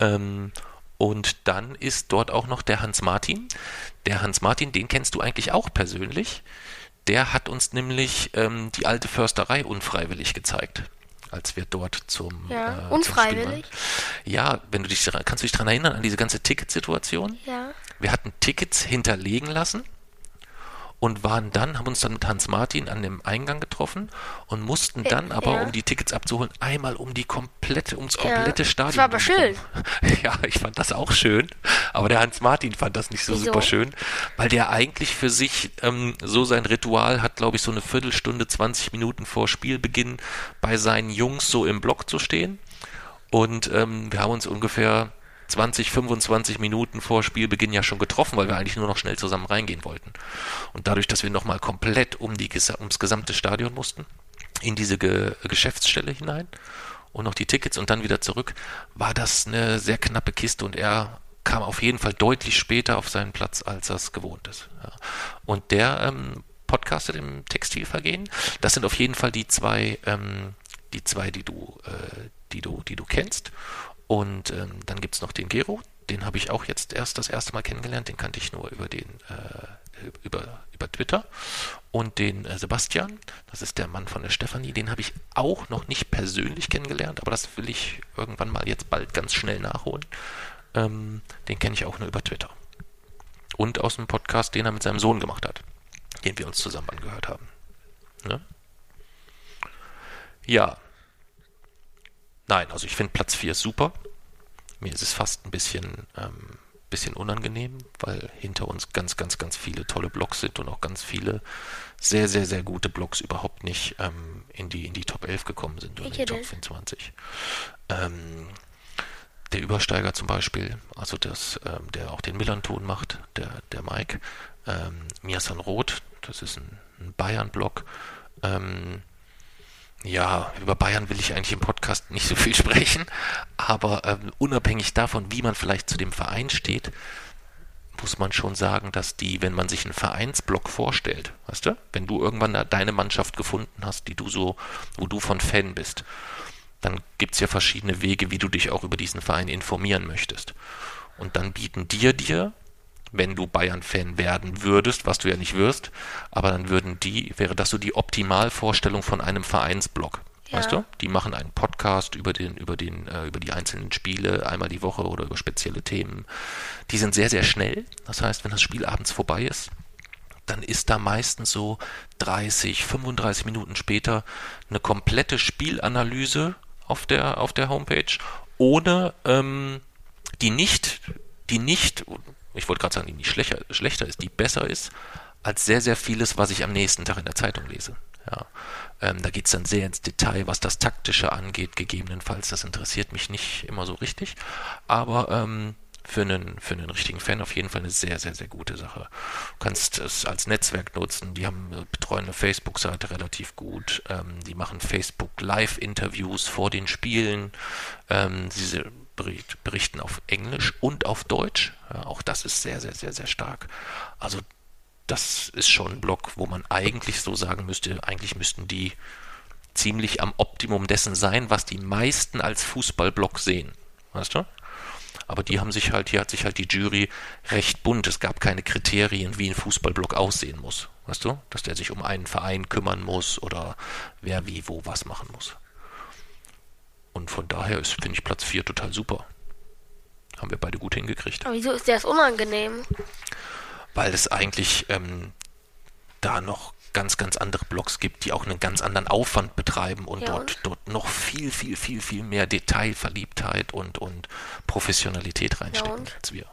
Ähm, und dann ist dort auch noch der Hans Martin. Der Hans Martin, den kennst du eigentlich auch persönlich. Der hat uns nämlich ähm, die alte Försterei unfreiwillig gezeigt, als wir dort zum Ja, äh, zum unfreiwillig? Waren. Ja, wenn du dich daran- kannst du dich daran erinnern an diese ganze Ticketsituation? ja. Wir hatten Tickets hinterlegen lassen und waren dann, haben uns dann mit Hans Martin an dem Eingang getroffen und mussten Äh, dann aber, ja. um die Tickets abzuholen, einmal um die komplette, ums Ja. komplette Das Stadion. war aber schön. Ja, ich fand das auch schön, aber der Hans Martin fand das nicht so Wieso? super schön, weil der eigentlich für sich ähm, so sein Ritual hat, glaube ich, so eine Viertelstunde, 20 Minuten vor Spielbeginn bei seinen Jungs so im Block zu stehen. Und ähm, wir haben uns ungefähr 20, 25 Minuten vor Spielbeginn ja schon getroffen, weil wir eigentlich nur noch schnell zusammen reingehen wollten. Und dadurch, dass wir nochmal komplett um die, ums gesamte Stadion mussten, in diese Ge Geschäftsstelle hinein und noch die Tickets und dann wieder zurück, war das eine sehr knappe Kiste und er kam auf jeden Fall deutlich später auf seinen Platz, als er es gewohnt ist. Ja. Und der ähm, podcastet im Textilvergehen. Das sind auf jeden Fall die zwei, ähm, die zwei, die du, äh, die du, die du kennst. Und ähm, dann gibt's noch den Gero, den habe ich auch jetzt erst das erste Mal kennengelernt, den kannte ich nur über den äh, über, über Twitter. Und den äh, Sebastian, das ist der Mann von der Stefanie, den habe ich auch noch nicht persönlich kennengelernt, aber das will ich irgendwann mal jetzt bald ganz schnell nachholen. Ähm, den kenne ich auch nur über Twitter. Und aus dem Podcast, den er mit seinem Sohn gemacht hat, den wir uns zusammen angehört haben. Ne? Ja. Nein, also ich finde Platz 4 super. Mir ist es fast ein bisschen, ähm, bisschen unangenehm, weil hinter uns ganz, ganz, ganz viele tolle Blogs sind und auch ganz viele sehr, sehr, sehr gute Blogs überhaupt nicht ähm, in, die, in die Top 11 gekommen sind oder in die Top denn? 24. Ähm, der Übersteiger zum Beispiel, also das, ähm, der auch den Millanton macht, der, der Mike, ähm, Miasan Roth, das ist ein, ein Bayern-Blog. Ähm, ja, über Bayern will ich eigentlich im Podcast nicht so viel sprechen, aber ähm, unabhängig davon, wie man vielleicht zu dem Verein steht, muss man schon sagen, dass die, wenn man sich einen Vereinsblock vorstellt, weißt du, wenn du irgendwann deine Mannschaft gefunden hast, die du so, wo du von Fan bist, dann gibt es ja verschiedene Wege, wie du dich auch über diesen Verein informieren möchtest. Und dann bieten dir dir, wenn du Bayern-Fan werden würdest, was du ja nicht wirst, aber dann würden die, wäre das so die Optimalvorstellung von einem Vereinsblog. Ja. Weißt du? Die machen einen Podcast über den, über den, äh, über die einzelnen Spiele einmal die Woche oder über spezielle Themen. Die sind sehr, sehr schnell. Das heißt, wenn das Spiel abends vorbei ist, dann ist da meistens so 30, 35 Minuten später eine komplette Spielanalyse auf der, auf der Homepage, ohne ähm, die nicht, die nicht, ich wollte gerade sagen, die nicht schlechter, schlechter ist, die besser ist, als sehr, sehr vieles, was ich am nächsten Tag in der Zeitung lese. Ja. Ähm, da geht es dann sehr ins Detail, was das Taktische angeht, gegebenenfalls. Das interessiert mich nicht immer so richtig. Aber ähm, für einen, für einen richtigen Fan auf jeden Fall eine sehr, sehr, sehr gute Sache. Du kannst es als Netzwerk nutzen. Die haben äh, betreuen eine Facebook-Seite relativ gut. Ähm, die machen Facebook Live-Interviews vor den Spielen. Ähm, bericht, berichten auf Englisch und auf Deutsch. Ja, auch das ist sehr, sehr, sehr, sehr stark. Also das ist schon ein Blog, wo man eigentlich so sagen müsste, eigentlich müssten die ziemlich am Optimum dessen sein, was die meisten als Fußballblog sehen. Weißt du? Aber die haben sich halt, hier hat sich halt die Jury recht bunt. Es gab keine Kriterien, wie ein Fußballblock aussehen muss. Weißt du? Dass der sich um einen Verein kümmern muss oder wer wie wo was machen muss. Und von daher finde ich, Platz 4 total super. Haben wir beide gut hingekriegt. Aber wieso ist der das unangenehm? Weil es eigentlich ähm, da noch ganz, ganz andere Blogs gibt, die auch einen ganz anderen Aufwand betreiben und Ja, dort, und? dort noch viel, viel, viel, viel mehr Detailverliebtheit und, und Professionalität reinstecken und? als wir.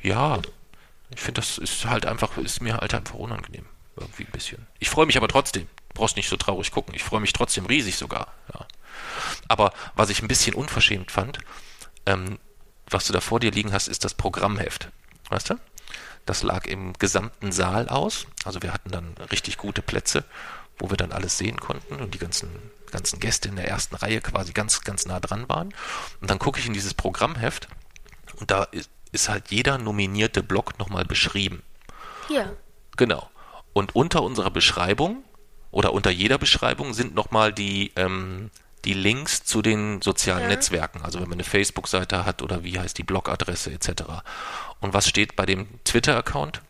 Ja, ich finde, das ist halt einfach, ist mir halt einfach unangenehm. Irgendwie ein bisschen. Ich freue mich aber trotzdem. Du brauchst nicht so traurig gucken. Ich freue mich trotzdem riesig sogar. Ja. Aber was ich ein bisschen unverschämt fand, ähm, was du da vor dir liegen hast, ist das Programmheft. Weißt du? Das lag im gesamten Saal aus. Also wir hatten dann richtig gute Plätze, wo wir dann alles sehen konnten und die ganzen, ganzen Gäste in der ersten Reihe quasi ganz, ganz nah dran waren. Und dann gucke ich in dieses Programmheft und da ist, halt jeder nominierte Block nochmal beschrieben. Hier. Genau. Und unter unserer Beschreibung oder unter jeder Beschreibung sind nochmal die, ähm, die Links zu den sozialen Ja. Netzwerken. Also wenn man eine Facebook-Seite hat oder wie heißt die Blogadresse etc. Und was steht bei dem Twitter-Account?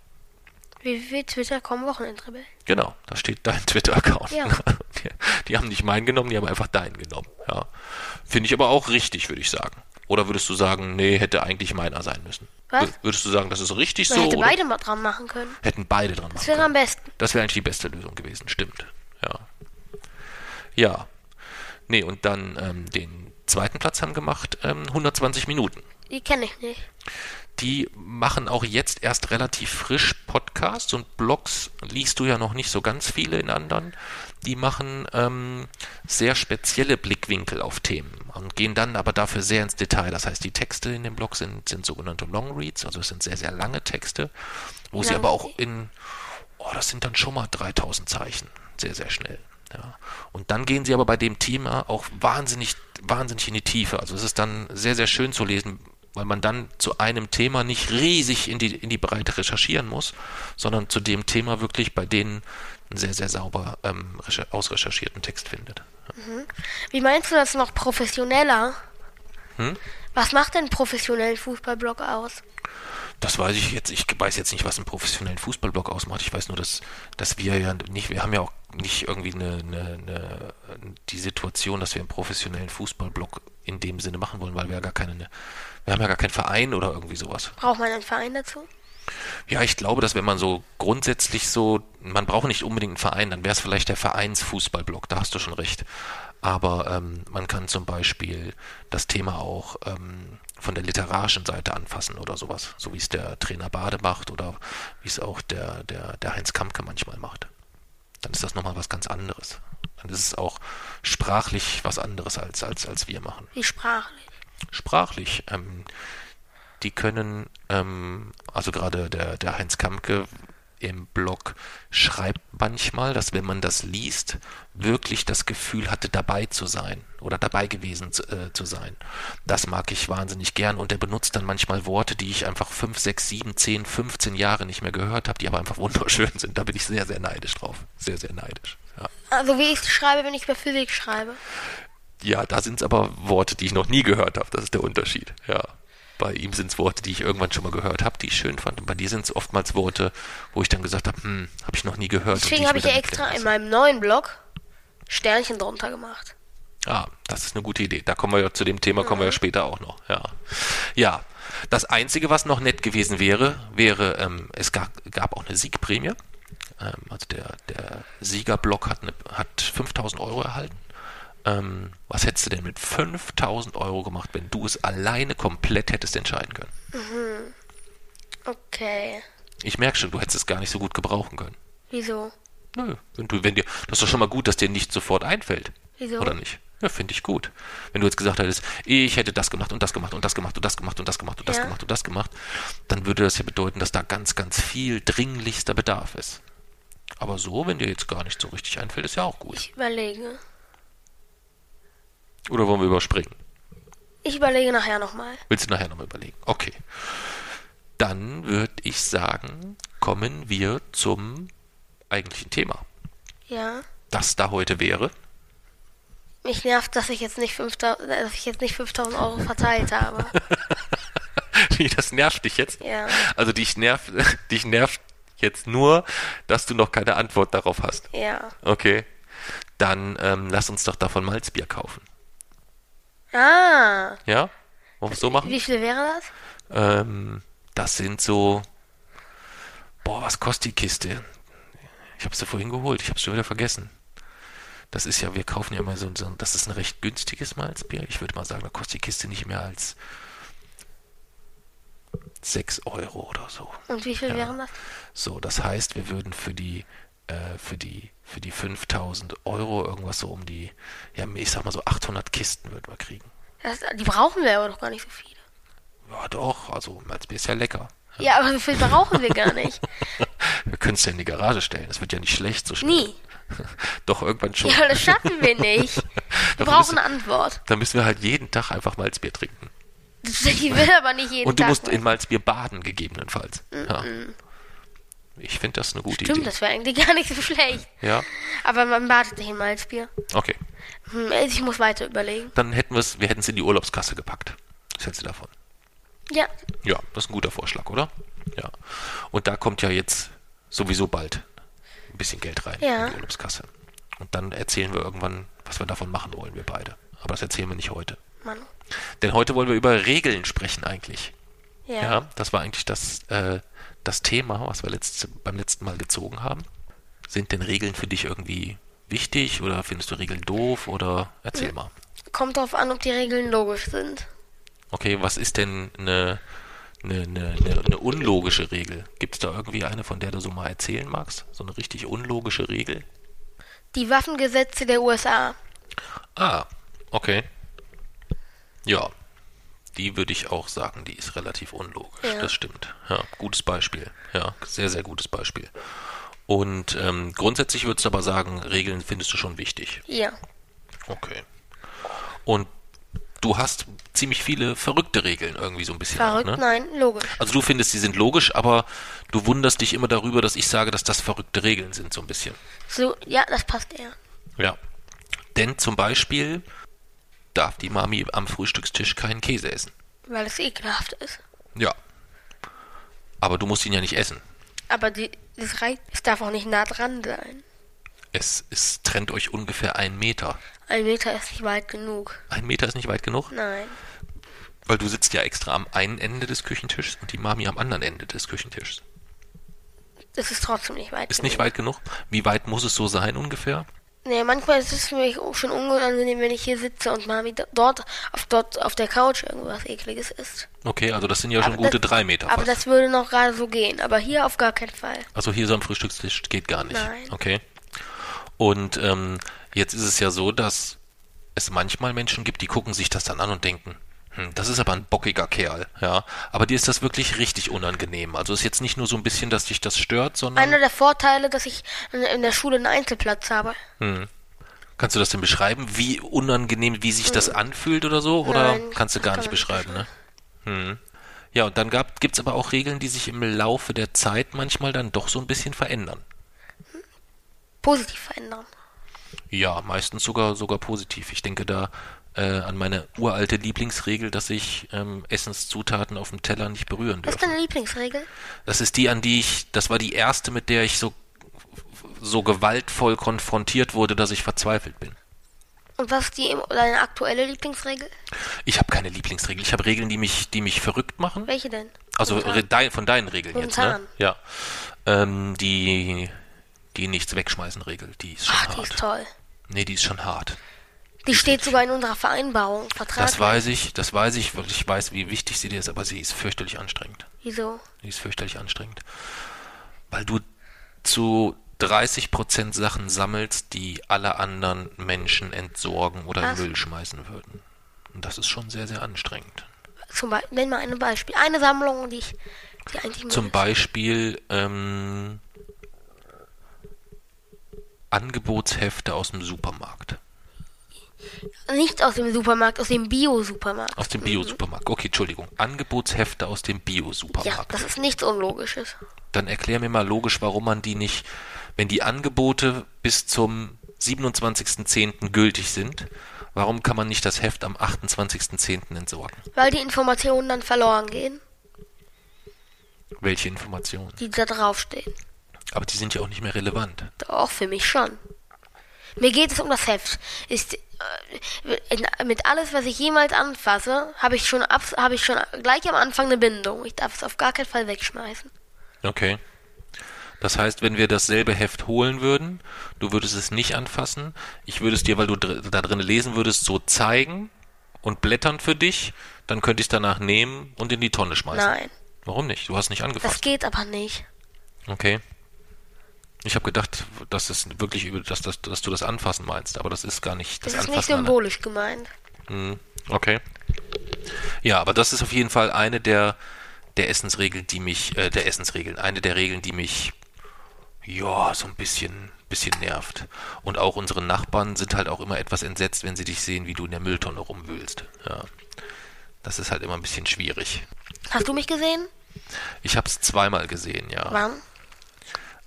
www Twitter.com Wochenendrebell. Genau, da steht dein Twitter-Account. Ja. Die, die haben nicht meinen genommen, die haben einfach deinen genommen. Ja. Finde ich aber auch richtig, würde ich sagen. Oder würdest du sagen, nee, hätte eigentlich meiner sein müssen? Was? Wür- Würdest du sagen, das ist richtig Man so? hätte oder? beide mal dran machen können. Hätten beide dran Das machen wäre können. am besten. Das wäre eigentlich die beste Lösung gewesen, stimmt. Ja. Ja. Nee, und dann ähm, den zweiten Platz haben gemacht ähm, 120 Minuten. Die kenne ich nicht. Die machen auch jetzt erst relativ frisch Podcasts und Blogs liest du ja noch nicht so ganz viele in anderen. Die machen ähm, sehr spezielle Blickwinkel auf Themen und gehen dann aber dafür sehr ins Detail. Das heißt, die Texte in dem Blog sind, sind sogenannte Long Reads, also es sind sehr, sehr lange Texte, wo sie Lang aber auch in, oh, das sind dann schon mal 3000 Zeichen. Sehr, sehr schnell. Ja. Und dann gehen sie aber bei dem Thema auch wahnsinnig, wahnsinnig in die Tiefe. Also es ist dann sehr, sehr schön zu lesen, weil man dann zu einem Thema nicht riesig in die, in die Breite recherchieren muss, sondern zu dem Thema wirklich bei denen einen sehr, sehr sauber ähm, recher- ausrecherchierten Text findet. Wie meinst du das noch professioneller? Hm? Was macht denn professionellen Fußballblock aus? Das weiß ich jetzt. Ich weiß jetzt nicht, was einen professionellen Fußballblock ausmacht. Ich weiß nur, dass, dass wir ja nicht, wir haben ja auch nicht irgendwie eine, eine, eine, die Situation, dass wir einen professionellen Fußballblock in dem Sinne machen wollen, weil wir ja gar keine, wir haben ja gar keinen Verein oder irgendwie sowas. Braucht man einen Verein dazu? Ja, ich glaube, dass wenn man so grundsätzlich so, man braucht nicht unbedingt einen Verein, dann wäre es vielleicht der Vereinsfußballblock, da hast du schon recht. Aber ähm, man kann zum Beispiel das Thema auch ähm, von der literarischen Seite anfassen oder sowas, so wie es der Trainer Bade macht oder wie es auch der, der, der Heinz Kampke manchmal macht. Dann ist das nochmal was ganz anderes. Dann ist es auch sprachlich was anderes als, als, als wir machen Wie sprachlich? sprachlich. Ähm, die können, ähm, also gerade der, der Heinz Kampke im Blog schreibt manchmal, dass wenn man das liest, wirklich das Gefühl hatte, dabei zu sein oder dabei gewesen zu, äh, zu sein. Das mag ich wahnsinnig gern und er benutzt dann manchmal Worte, die ich einfach 5, 6, 7, 10, 15 Jahre nicht mehr gehört habe, die aber einfach wunderschön sind. Da bin ich sehr, sehr neidisch drauf. Sehr, sehr neidisch. Ja. Also wie ich es schreibe, wenn ich bei Physik schreibe. Ja, da sind es aber Worte, die ich noch nie gehört habe. Das ist der Unterschied. Ja. Bei ihm sind es Worte, die ich irgendwann schon mal gehört habe, die ich schön fand. Und bei dir sind es oftmals Worte, wo ich dann gesagt habe, hm, habe ich noch nie gehört. Deswegen habe mir ich ja extra in meinem neuen Blog Sternchen drunter gemacht. Ah, das ist eine gute Idee. Da kommen wir ja zu dem Thema, kommen wir ja später auch noch. Ja. Ja. Das Einzige, was noch nett gewesen wäre, wäre, ähm, es gab, gab auch eine Siegprämie. Ähm, also der, der Siegerblock hat, eine, hat 5000 Euro erhalten. Ähm, was hättest du denn mit 5000 Euro gemacht, wenn du es alleine komplett hättest entscheiden können? Okay. Ich merke schon, du hättest es gar nicht so gut gebrauchen können. Wieso? Nö, wenn du, wenn dir, das ist doch schon mal gut, dass dir nicht sofort einfällt. Wieso? Oder nicht? Ja, finde ich gut. Wenn du jetzt gesagt hättest, ich hätte das gemacht und das gemacht und das gemacht und das gemacht und das gemacht und das Ja. gemacht und das gemacht, dann würde das ja bedeuten, dass da ganz, ganz viel dringlichster Bedarf ist. Aber so, wenn dir jetzt gar nicht so richtig einfällt, ist ja auch gut. Ich überlege. Oder wollen wir überspringen? Ich überlege nachher nochmal. Willst du nachher nochmal überlegen? Okay. Dann würde ich sagen, kommen wir zum eigentlichen Thema. Ja. Das da heute wäre. Mich nervt, dass ich jetzt nicht 5000, dass ich jetzt nicht 5000 Euro verteilt habe. Wie, das nervt dich jetzt? Ja. Also dich nervt, dich nervt jetzt nur, dass du noch keine Antwort darauf hast. Ja. Okay. Dann ähm, lass uns doch davon Malzbier kaufen. Ah. Ja? Wollen wir so machen? Wie viel wäre das? Ähm, das sind so. Boah, was kostet die Kiste? Ich habe sie vorhin geholt. Ich habe es schon wieder vergessen. Das ist ja, wir kaufen ja immer so, so das ist ein recht günstiges Malzbier. Ich würde mal sagen, da kostet die Kiste nicht mehr als 6 Euro oder so. Und wie viel Ja. wären das? So, das heißt, wir würden für die, äh, für die, für die 5000 Euro irgendwas so um die, ja, ich sag mal so 800 Kisten würden wir kriegen. Das, die brauchen wir aber doch gar nicht so viele. Ja, doch, also Malzbier ist ja lecker. Ja, aber so viel brauchen wir gar nicht. Wir können es ja in die Garage stellen. Das wird ja nicht schlecht so schnell. Nie. Doch, irgendwann schon. Ja, das schaffen wir nicht. Wir brauchen eine Antwort. Dann müssen wir halt jeden Tag einfach Malzbier trinken. Ich will aber nicht jeden Und du Tag. musst in Malzbier baden, gegebenenfalls. Ja. Ich finde das eine gute Stimmt, Idee. das wäre eigentlich gar nicht so schlecht. Ja, Aber man badet nicht in Malzbier. okay. Hm, Ich muss weiter überlegen. Dann hätten wir es, wir hätten es in die Urlaubskasse gepackt. Was hältst du davon? Ja, Ja, das ist ein guter Vorschlag, oder? Ja. Und da kommt ja jetzt sowieso bald ein bisschen Geld rein Ja. in die Urlaubskasse. Und dann erzählen wir irgendwann, was wir davon machen wollen, wir beide. Aber das erzählen wir nicht heute. Mann. Denn heute wollen wir über Regeln sprechen eigentlich. Ja. Ja, das war eigentlich das, äh, das Thema, was wir letzte, beim letzten Mal gezogen haben. Sind denn Regeln für dich irgendwie wichtig oder findest du Regeln doof oder erzähl mal. Kommt drauf an, ob die Regeln logisch sind. Okay, was ist denn eine, eine, eine, eine, eine unlogische Regel? Gibt es da irgendwie eine, von der du so mal erzählen magst? So eine richtig unlogische Regel? Die Waffengesetze der USA. Ah, okay. Ja, die würde ich auch sagen, die ist relativ unlogisch. Ja. Das stimmt. Ja, gutes Beispiel. Ja, sehr, sehr gutes Beispiel. Und ähm, grundsätzlich würdest du aber sagen, Regeln findest du schon wichtig. Ja. Okay. Und du hast ziemlich viele verrückte Regeln irgendwie so ein bisschen. Verrückt? Ne? Nein, logisch. Also du findest, sie sind logisch, aber du wunderst dich immer darüber, dass ich sage, dass das verrückte Regeln sind, so ein bisschen. So, ja, das passt eher. Ja. Denn zum Beispiel darf die Mami am Frühstückstisch keinen Käse essen. Weil es ekelhaft ist. Ja. Aber du musst ihn ja nicht essen. Aber die, das reicht, es darf auch nicht nah dran sein. Es, es trennt euch ungefähr ein Meter. Ein Meter ist nicht weit genug. Ein Meter ist nicht weit genug, Nein. weil du sitzt ja extra am einen Ende des Küchentischs und die Mami am anderen Ende des Küchentischs. Das ist trotzdem nicht weit Ist genug. nicht weit genug? Wie weit muss es so sein ungefähr? Nee, manchmal ist es für mich auch schon unangenehm, wenn ich hier sitze und Mami do- dort auf, dort auf der Couch irgendwas ekliges isst. Okay, also das sind ja schon Aber gute das- drei Meter Aber fast. das würde noch gerade so gehen. Aber hier auf gar keinen Fall. Also hier so am Frühstückstisch geht gar nicht. Nein. Okay. Und ähm, jetzt ist es ja so, dass es manchmal Menschen gibt, die gucken sich das dann an und denken, hm, das ist aber ein bockiger Kerl, ja. Aber dir ist das wirklich richtig unangenehm. Also ist jetzt nicht nur so ein bisschen, dass dich das stört, sondern Einer der Vorteile, dass ich in- der Schule einen Einzelplatz habe. kannst du das denn beschreiben, wie unangenehm, wie sich das anfühlt oder so? Oder Nein, kannst du gar kann nicht man nicht beschreiben, ne? Hm. Ja, und dann gab, gibt's aber auch Regeln, die sich im Laufe der Zeit manchmal dann doch so ein bisschen verändern. Positiv verändern. Ja, meistens sogar sogar positiv. Ich denke da äh, an meine uralte Lieblingsregel, dass ich ähm, Essenszutaten auf dem Teller nicht berühren Was ist dürfe. deine Lieblingsregel? Das ist die, an die ich, das war die erste, mit der ich so so gewaltvoll konfrontiert wurde, dass ich verzweifelt bin. Und was ist die, deine aktuelle Lieblingsregel? Ich habe keine Lieblingsregel. Ich habe Regeln, die mich, die mich verrückt machen. Welche denn? Also Momentan. dein, von deinen Regeln jetzt, ne? Momentan. Ja. Ähm, die die nichts wegschmeißen Regel, die ist schon Ach, die hart. ist toll. Nee, die ist schon hart. Die steht sogar in unserer Vereinbarung. Vertrag. Das weiß ich, das weiß ich, weil ich weiß, wie wichtig sie dir ist, aber sie ist fürchterlich anstrengend. Wieso? Die ist fürchterlich anstrengend. Weil du zu 30% Sachen sammelst, die alle anderen Menschen entsorgen oder Was? in Müll schmeißen würden. Und das ist schon sehr, sehr anstrengend. Zum Beispiel, nenn mal ein Beispiel. Eine Sammlung, die ich, die eigentlich Zum. Beispiel ähm, Angebotshefte aus dem Supermarkt. Nicht aus dem Supermarkt, aus dem Bio-Supermarkt. Aus dem Bio-Supermarkt. Okay, Entschuldigung. Angebotshefte aus dem Ja, Bio-Supermarkt. das ist nichts Unlogisches. Dann erklär mir mal logisch, warum man die nicht, wenn die Angebote bis zum 27.10. gültig sind, warum kann man nicht das Heft am 28.10. entsorgen? Weil die Informationen dann verloren gehen, Welche Informationen? die da draufstehen. Aber die sind ja auch nicht mehr relevant. Doch, für mich schon. Mir geht es um das Heft. Ist, äh, mit alles, was ich jemals anfasse, habe ich schon habe ich schon gleich am Anfang eine Bindung. Ich darf es auf gar keinen Fall wegschmeißen. Okay. Das heißt, wenn wir dasselbe Heft holen würden, du würdest es nicht anfassen, ich würde es dir, weil du dr da drin lesen würdest, so zeigen und blättern für dich, dann könnte ich es danach nehmen und in die Tonne schmeißen. Nein, Warum nicht? Du hast nicht das angefasst. geht aber nicht. Okay. Ich habe gedacht, dass es wirklich über, dass, dass, dass du das Anfassen meinst, aber das ist gar nicht das, Das ist nicht Anfassen. an- symbolisch gemeint. Hm, Okay. Ja, aber das ist auf jeden Fall eine der, der Essensregeln, die mich, äh, der Essensregeln, eine der Regeln, die mich, ja, so ein bisschen, bisschen nervt. Und auch unsere Nachbarn sind halt auch immer etwas entsetzt, wenn sie dich sehen, wie du in der Mülltonne rumwühlst. Ja. Das ist halt immer ein bisschen schwierig. Hast du mich gesehen? Ich habe es zweimal gesehen, ja. Wann?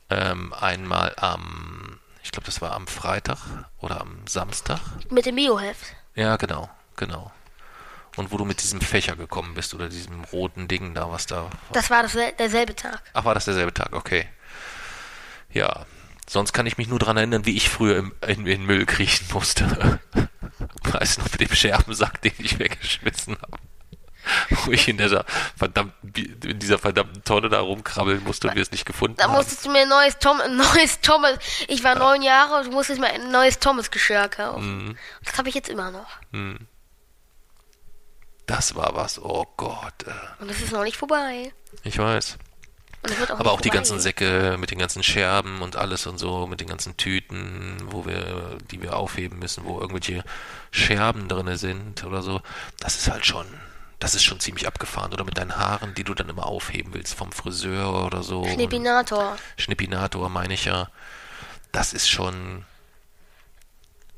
Ähm, einmal am, ich glaube, das war am Freitag oder am Samstag. Mit dem Bioheft. Ja, genau, genau. Und wo du mit diesem Fächer gekommen bist oder diesem roten Ding da, was da. Das war das, derselbe Tag. Ach, war das derselbe Tag? Okay. Ja. Sonst kann ich mich nur dran erinnern, wie ich früher im, in, in Müll kriechen musste. Weißt du noch, mit dem Scherbensack, den ich weggeschmissen habe. Wo ich in dieser, verdammt, in dieser verdammten Tonne da rumkrabbeln musste und wir es nicht gefunden Da haben. musstest du mir ein neues, Tom, ein neues Thomas. Ich war neun Jahre und du musstest mir ein neues Thomas-Geschirr kaufen. Mhm. Das habe ich jetzt immer noch. Das war was, oh Gott. äh, Und es ist noch nicht vorbei. Ich weiß. Auch Aber auch die ganzen Säcke mit den ganzen Scherben und alles und so, mit den ganzen Tüten, wo wir, die wir aufheben müssen, wo irgendwelche Scherben drinne sind oder so. Das ist halt schon, das ist schon ziemlich abgefahren. Oder mit deinen Haaren, die du dann immer aufheben willst vom Friseur oder so. Schnippinator. Schnippinator meine ich ja. Das ist schon.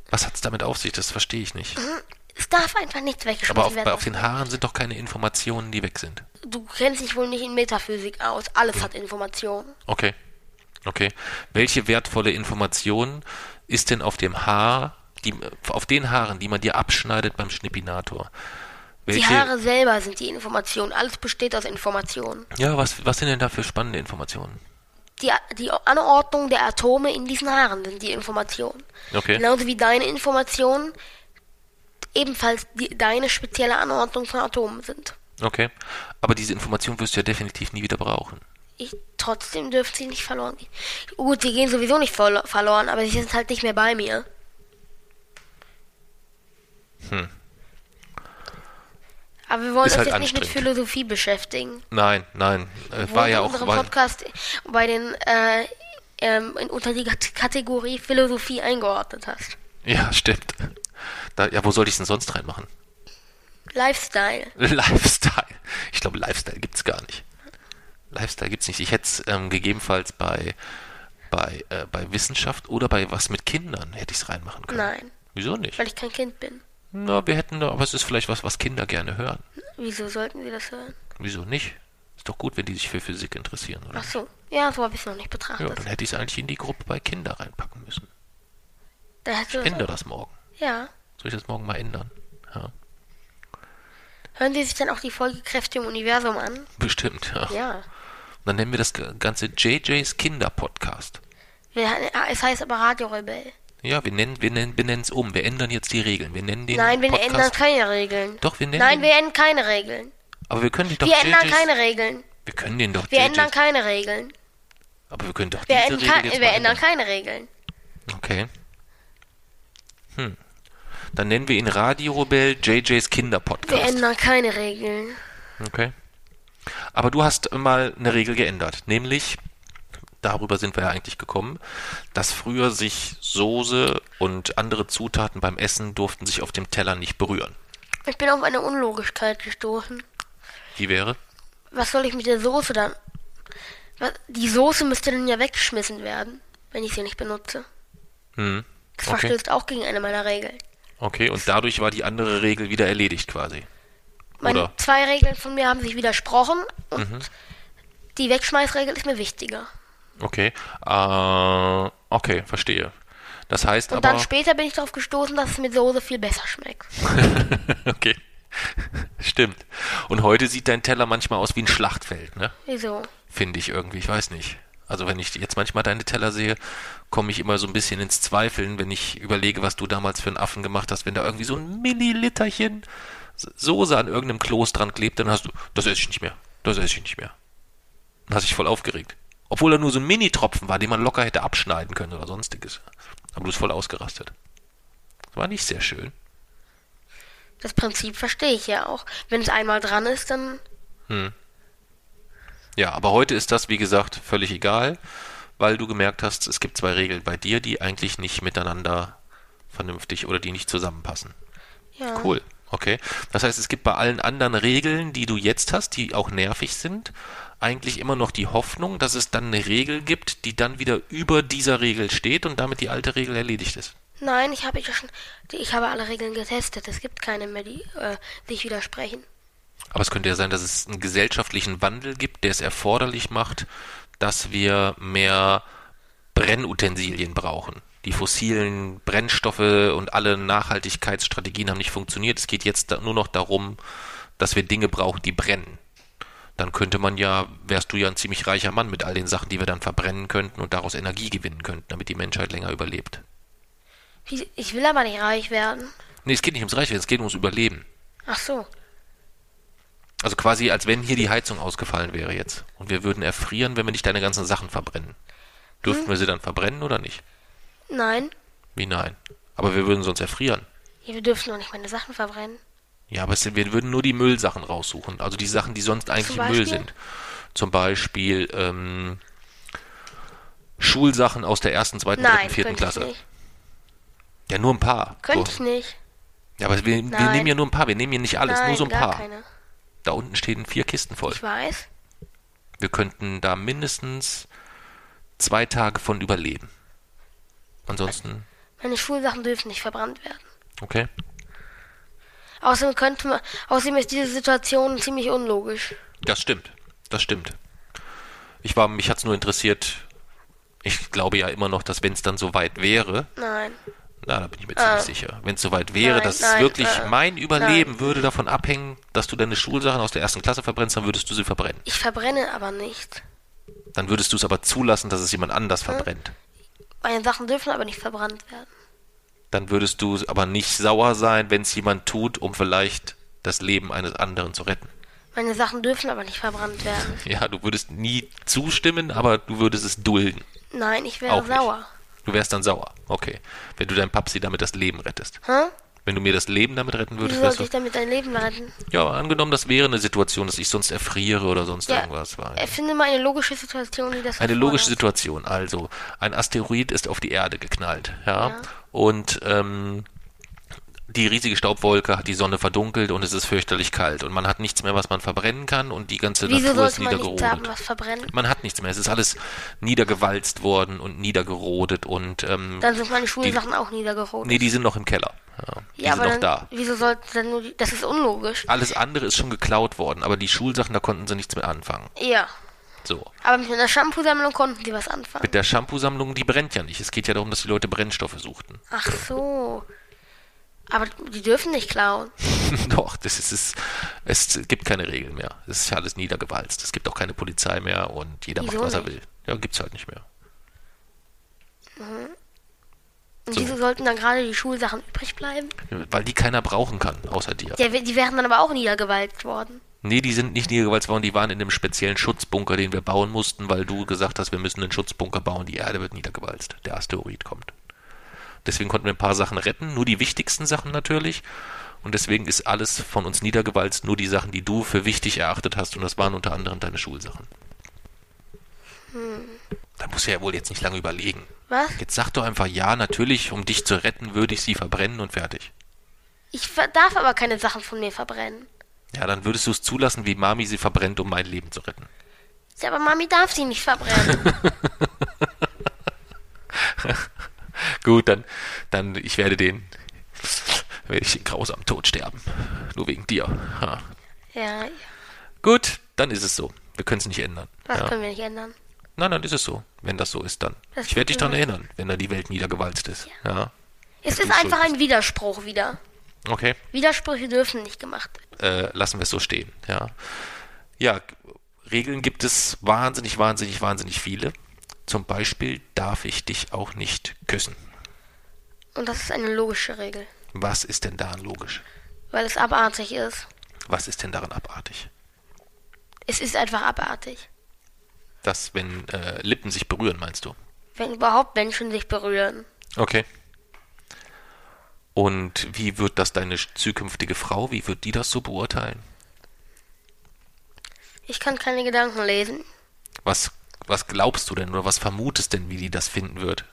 Was hat's damit auf sich? Das verstehe ich nicht. Es darf einfach nichts Aber weggeschmissen auf, werden. auf den Haaren sind doch keine Informationen, die weg sind. du kennst dich wohl nicht in Metaphysik aus. Alles hat Informationen. Okay. Okay. Welche wertvolle Information ist denn auf dem Haar, die, auf den Haaren, die man dir abschneidet beim Schnippinator? Die Welche, Haare selber sind die Informationen. Alles besteht aus Informationen. ja, was, was sind denn da für spannende Informationen? Die, die Anordnung der Atome in diesen Haaren sind die Informationen. Okay. Genauso wie deine Informationen ebenfalls die, deine spezielle Anordnung von Atomen sind. Okay. Aber diese Information wirst du ja definitiv nie wieder brauchen. Ich, trotzdem dürfen sie nicht verloren gehen. Gut, sie gehen sowieso nicht verlo verloren, aber sie sind halt nicht mehr bei mir. Hm. Aber wir wollen uns halt jetzt nicht mit. Philosophie beschäftigen. Nein, nein. Äh, war ja auch. unseren War, Podcast bei den äh, ähm, in, unter die Kat- Kategorie Philosophie eingeordnet hast. ja, stimmt. Da, ja, wo soll ich es denn sonst reinmachen? Lifestyle. Lifestyle. Ich glaube, Lifestyle gibt's gar nicht. Lifestyle gibt's nicht. Ich hätte es ähm, gegebenenfalls bei, bei, äh, bei Wissenschaft oder bei was mit Kindern hätte ich es reinmachen können. Nein, Wieso nicht? weil ich kein Kind bin. Na, wir hätten da, aber es ist vielleicht was, was Kinder gerne hören. Wieso sollten sie das hören? Wieso nicht? Ist doch gut, wenn die sich für Physik interessieren, oder? Ach so. Ja, so habe ich es noch nicht Ja, betrachtet. dann hätte ich es eigentlich in die Gruppe bei Kinder reinpacken müssen. da du Ändere das morgen. Ja. Soll ich das morgen mal ändern? Ja, Hören Sie sich dann auch die Folge Kräfte im Universum an? bestimmt, ja. Ja. Dann nennen wir das Ganze JJ's Kinder-Podcast. Es heißt aber Radio Rebell. Ja, wir nennen, wir nennen, benennen es um. Wir ändern jetzt die Regeln. Wir nennen den Nein, wir Podcast. ändern keine Regeln. Doch, wir nennen Nein, wir ändern keine Regeln. aber wir können den doch Wir ändern JJ's keine Regeln. Wir können den doch Wir JJ's ändern keine Regeln. Aber wir können doch Wir, diese ändern, Regel kei- jetzt wir ändern keine Regeln. Okay. Hm. Dann nennen wir ihn Radio Rebell JJ's Wir Kinder-Podcast. ändern keine Regeln. Okay. Aber du hast mal eine Regel geändert, nämlich, darüber sind wir ja eigentlich gekommen, dass früher sich Soße und andere Zutaten beim Essen durften sich auf dem Teller nicht berühren. Ich bin auf eine Unlogischkeit gestoßen. Die wäre? Was soll ich mit der Soße dann? Die Soße müsste dann ja weggeschmissen werden, wenn ich sie nicht benutze. Hm. Das Okay. verstößt auch gegen eine meiner Regeln. Okay, und dadurch war die andere Regel wieder erledigt quasi. Meine Oder? zwei Regeln von mir haben sich widersprochen und Mhm. die Wegschmeißregel ist mir wichtiger. Okay. Äh, okay, verstehe. Das heißt Und aber. dann später bin ich darauf gestoßen, dass es mit Soße viel besser schmeckt. okay. Stimmt. Und heute sieht dein Teller manchmal aus wie ein Schlachtfeld, ne? Wieso? Finde ich irgendwie, ich weiß nicht. Also wenn ich jetzt manchmal deine Teller sehe, komme ich immer so ein bisschen ins Zweifeln, wenn ich überlege, was du damals für einen Affen gemacht hast, wenn da irgendwie so ein Milliliterchen Soße an irgendeinem Kloß dran klebt, dann hast du, das esse ich nicht mehr. Das esse ich nicht mehr. Dann hast dich voll aufgeregt. Obwohl er nur so ein Mini-Tropfen war, den man locker hätte abschneiden können oder sonstiges. Aber du bist voll ausgerastet. Das war nicht sehr schön. Das Prinzip verstehe ich ja auch. Wenn es einmal dran ist, dann. Ja, aber heute ist das, wie gesagt, völlig egal, weil du gemerkt hast, es gibt zwei Regeln bei dir, die eigentlich nicht miteinander vernünftig oder die nicht zusammenpassen. Ja. Cool. Okay. Das heißt, es gibt bei allen anderen Regeln, die du jetzt hast, die auch nervig sind, eigentlich immer noch die Hoffnung, dass es dann eine Regel gibt, die dann wieder über dieser Regel steht und damit die alte Regel erledigt ist. Nein, ich habe ja schon. Ich habe alle Regeln getestet. Es gibt keine mehr, die äh, sich widersprechen. Aber es könnte ja sein, dass es einen gesellschaftlichen Wandel gibt, der es erforderlich macht, dass wir mehr Brennutensilien brauchen. Die fossilen Brennstoffe und alle Nachhaltigkeitsstrategien haben nicht funktioniert. Es geht jetzt nur noch darum, dass wir Dinge brauchen, die brennen. Dann könnte man ja, wärst du ja ein ziemlich reicher Mann mit all den Sachen, die wir dann verbrennen könnten und daraus Energie gewinnen könnten, damit die Menschheit länger überlebt. Ich will aber nicht reich werden. Nee, es geht nicht ums Reichwerden, es geht ums Überleben. Ach so. Also quasi, als wenn hier die Heizung ausgefallen wäre jetzt. Und wir würden erfrieren, wenn wir nicht deine ganzen Sachen verbrennen. Dürften wir sie dann verbrennen oder nicht? Nein. Wie nein? Aber wir würden sonst erfrieren. Ja, wir dürfen doch nicht meine Sachen verbrennen. Ja, aber sind- wir würden nur die Müllsachen raussuchen. Also die Sachen, die sonst eigentlich Müll sind. Zum Beispiel ähm, Schulsachen aus der ersten, zweiten, Nein, dritten, vierten Klasse. Ja, nur ein paar. Könnte So. ich nicht. Ja, aber wir, wir nehmen ja nur ein paar. Wir nehmen hier nicht alles, Nein, nur so ein paar. keine. Da unten stehen vier Kisten voll. Ich weiß. Wir könnten da mindestens zwei Tage von überleben. Ansonsten, Meine Schulsachen dürfen nicht verbrannt werden. okay. Außerdem könnte man, außerdem ist diese Situation ziemlich unlogisch. Das stimmt. Das stimmt. Ich war, mich hat's nur interessiert. Ich glaube ja immer noch, dass wenn es dann soweit wäre, Nein. na, da bin ich mir ziemlich Ah. sicher, wenn es soweit wäre, Nein, dass nein, wirklich äh, mein Überleben würde davon abhängen, dass du deine Schulsachen aus der ersten Klasse verbrennst, dann würdest du sie verbrennen. Ich verbrenne aber nicht. Dann würdest du es aber zulassen, dass es jemand anders verbrennt. Meine Sachen dürfen aber nicht verbrannt werden. Dann würdest du aber nicht sauer sein, wenn es jemand tut, um vielleicht das Leben eines anderen zu retten. Meine Sachen dürfen aber nicht verbrannt werden. Ja, du würdest nie zustimmen, aber du würdest es dulden. Nein, ich wäre Auch nicht. sauer. Du wärst dann sauer. Okay. Wenn du deinem Papsi damit das Leben rettest. Hä? Wenn du mir das Leben damit retten würdest, wärst sollte ich damit dein Leben retten? Ja, angenommen, das wäre eine Situation, dass ich sonst erfriere oder sonst Ja, irgendwas war. Erfinde mal eine logische Situation, die das Eine logische. Situation. Also, ein Asteroid ist auf die Erde geknallt, ja. Ja. Und ähm, die riesige Staubwolke hat die Sonne verdunkelt und es ist fürchterlich kalt. Und man hat nichts mehr, was man verbrennen kann und die ganze Wieso Natur ist sollte man haben, niedergerodet. was verbrennt? Man hat nichts mehr. Es ist alles niedergewalzt worden und niedergerodet und ähm, Dann sind meine Schulsachen auch niedergerodet. nee, die sind noch im Keller. Ja, die ja, sind noch dann, da. wieso sollte dann nur die, das ist unlogisch. Alles andere ist schon geklaut worden, aber die Schulsachen, da konnten sie nichts mehr anfangen. Ja. So. Aber mit einer Shampoo-Sammlung konnten die was anfangen. Mit der Shampoo-Sammlung, die brennt ja nicht. Es geht ja darum, dass die Leute Brennstoffe suchten. Ach so. Aber die dürfen nicht klauen. Doch, das ist es. Es gibt keine Regeln mehr. Es ist ja alles niedergewalzt. Es gibt auch keine Polizei mehr und jeder Wieso macht, was er nicht? will. Ja, gibt's halt nicht mehr. Und So. wieso sollten dann gerade die Schulsachen übrig bleiben? Weil die keiner brauchen kann, außer dir. Ja, die wären dann aber auch niedergewalzt worden. Nee, die sind nicht niedergewalzt worden, die waren in einem speziellen Schutzbunker, den wir bauen mussten, weil du gesagt hast, wir müssen einen Schutzbunker bauen, die Erde wird niedergewalzt. Der Asteroid kommt. Deswegen konnten wir ein paar Sachen retten, nur die wichtigsten Sachen natürlich. Und deswegen ist alles von uns niedergewalzt, nur die Sachen, die du für wichtig erachtet hast. Und das waren unter anderem deine Schulsachen. Da musst du ja wohl jetzt nicht lange überlegen. Was? Jetzt sag doch einfach ja, natürlich, um dich zu retten, würde ich sie verbrennen und fertig. Ich darf aber keine Sachen von mir verbrennen. Ja, dann würdest du es zulassen, wie Mami sie verbrennt, um mein Leben zu retten. Ja, aber Mami darf sie nicht verbrennen. Gut, dann, dann, ich werde den, werde ich den grausamen Tod sterben. Nur wegen dir. Ha. ja, ja. Gut, dann ist es so. Wir können es nicht ändern. das Ja. können wir nicht ändern. Nein, dann ist es so. Wenn das so ist, dann. Das ich werde dich daran erinnern, wenn da die Welt niedergewalzt ist. Ja. Es du ist einfach ein Widerspruch wieder. Okay. Widersprüche dürfen nicht gemacht werden. Äh, lassen wir es so stehen. Ja. Ja, Regeln gibt es wahnsinnig, wahnsinnig, wahnsinnig viele. Zum Beispiel darf ich dich auch nicht küssen. Und das ist eine logische Regel. Was ist denn daran logisch? Weil es abartig ist. Was ist denn daran abartig? Es ist einfach abartig. Das, wenn äh, Lippen sich berühren, meinst du? Wenn überhaupt Menschen sich berühren. Okay. Und wie wird das deine zukünftige Frau, wie wird die das so beurteilen? Ich kann keine Gedanken lesen. Was, was glaubst du denn oder was vermutest denn, wie die das finden wird?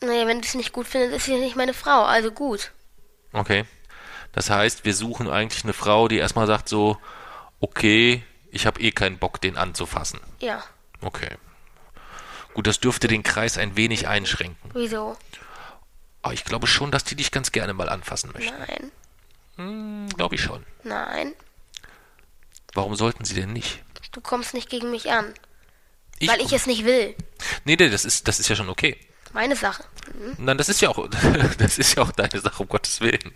Naja, wenn du es nicht gut findest, ist sie nicht meine Frau, also gut. Okay. Das heißt, wir suchen eigentlich eine Frau, die erstmal sagt so, okay, ich habe eh keinen Bock, den anzufassen. Ja. Okay. Gut, das dürfte den Kreis ein wenig einschränken. Wieso? Aber ich glaube schon, dass die dich ganz gerne mal anfassen möchten. Nein. Hm, glaube ich schon. Nein. Warum sollten sie denn nicht? Du kommst nicht gegen mich an. Ich, weil ich es nicht will. Nee, nee, das ist, das ist ja schon okay. Meine Sache. Nein, das ist ja auch, das ist ja auch deine Sache, um Gottes Willen.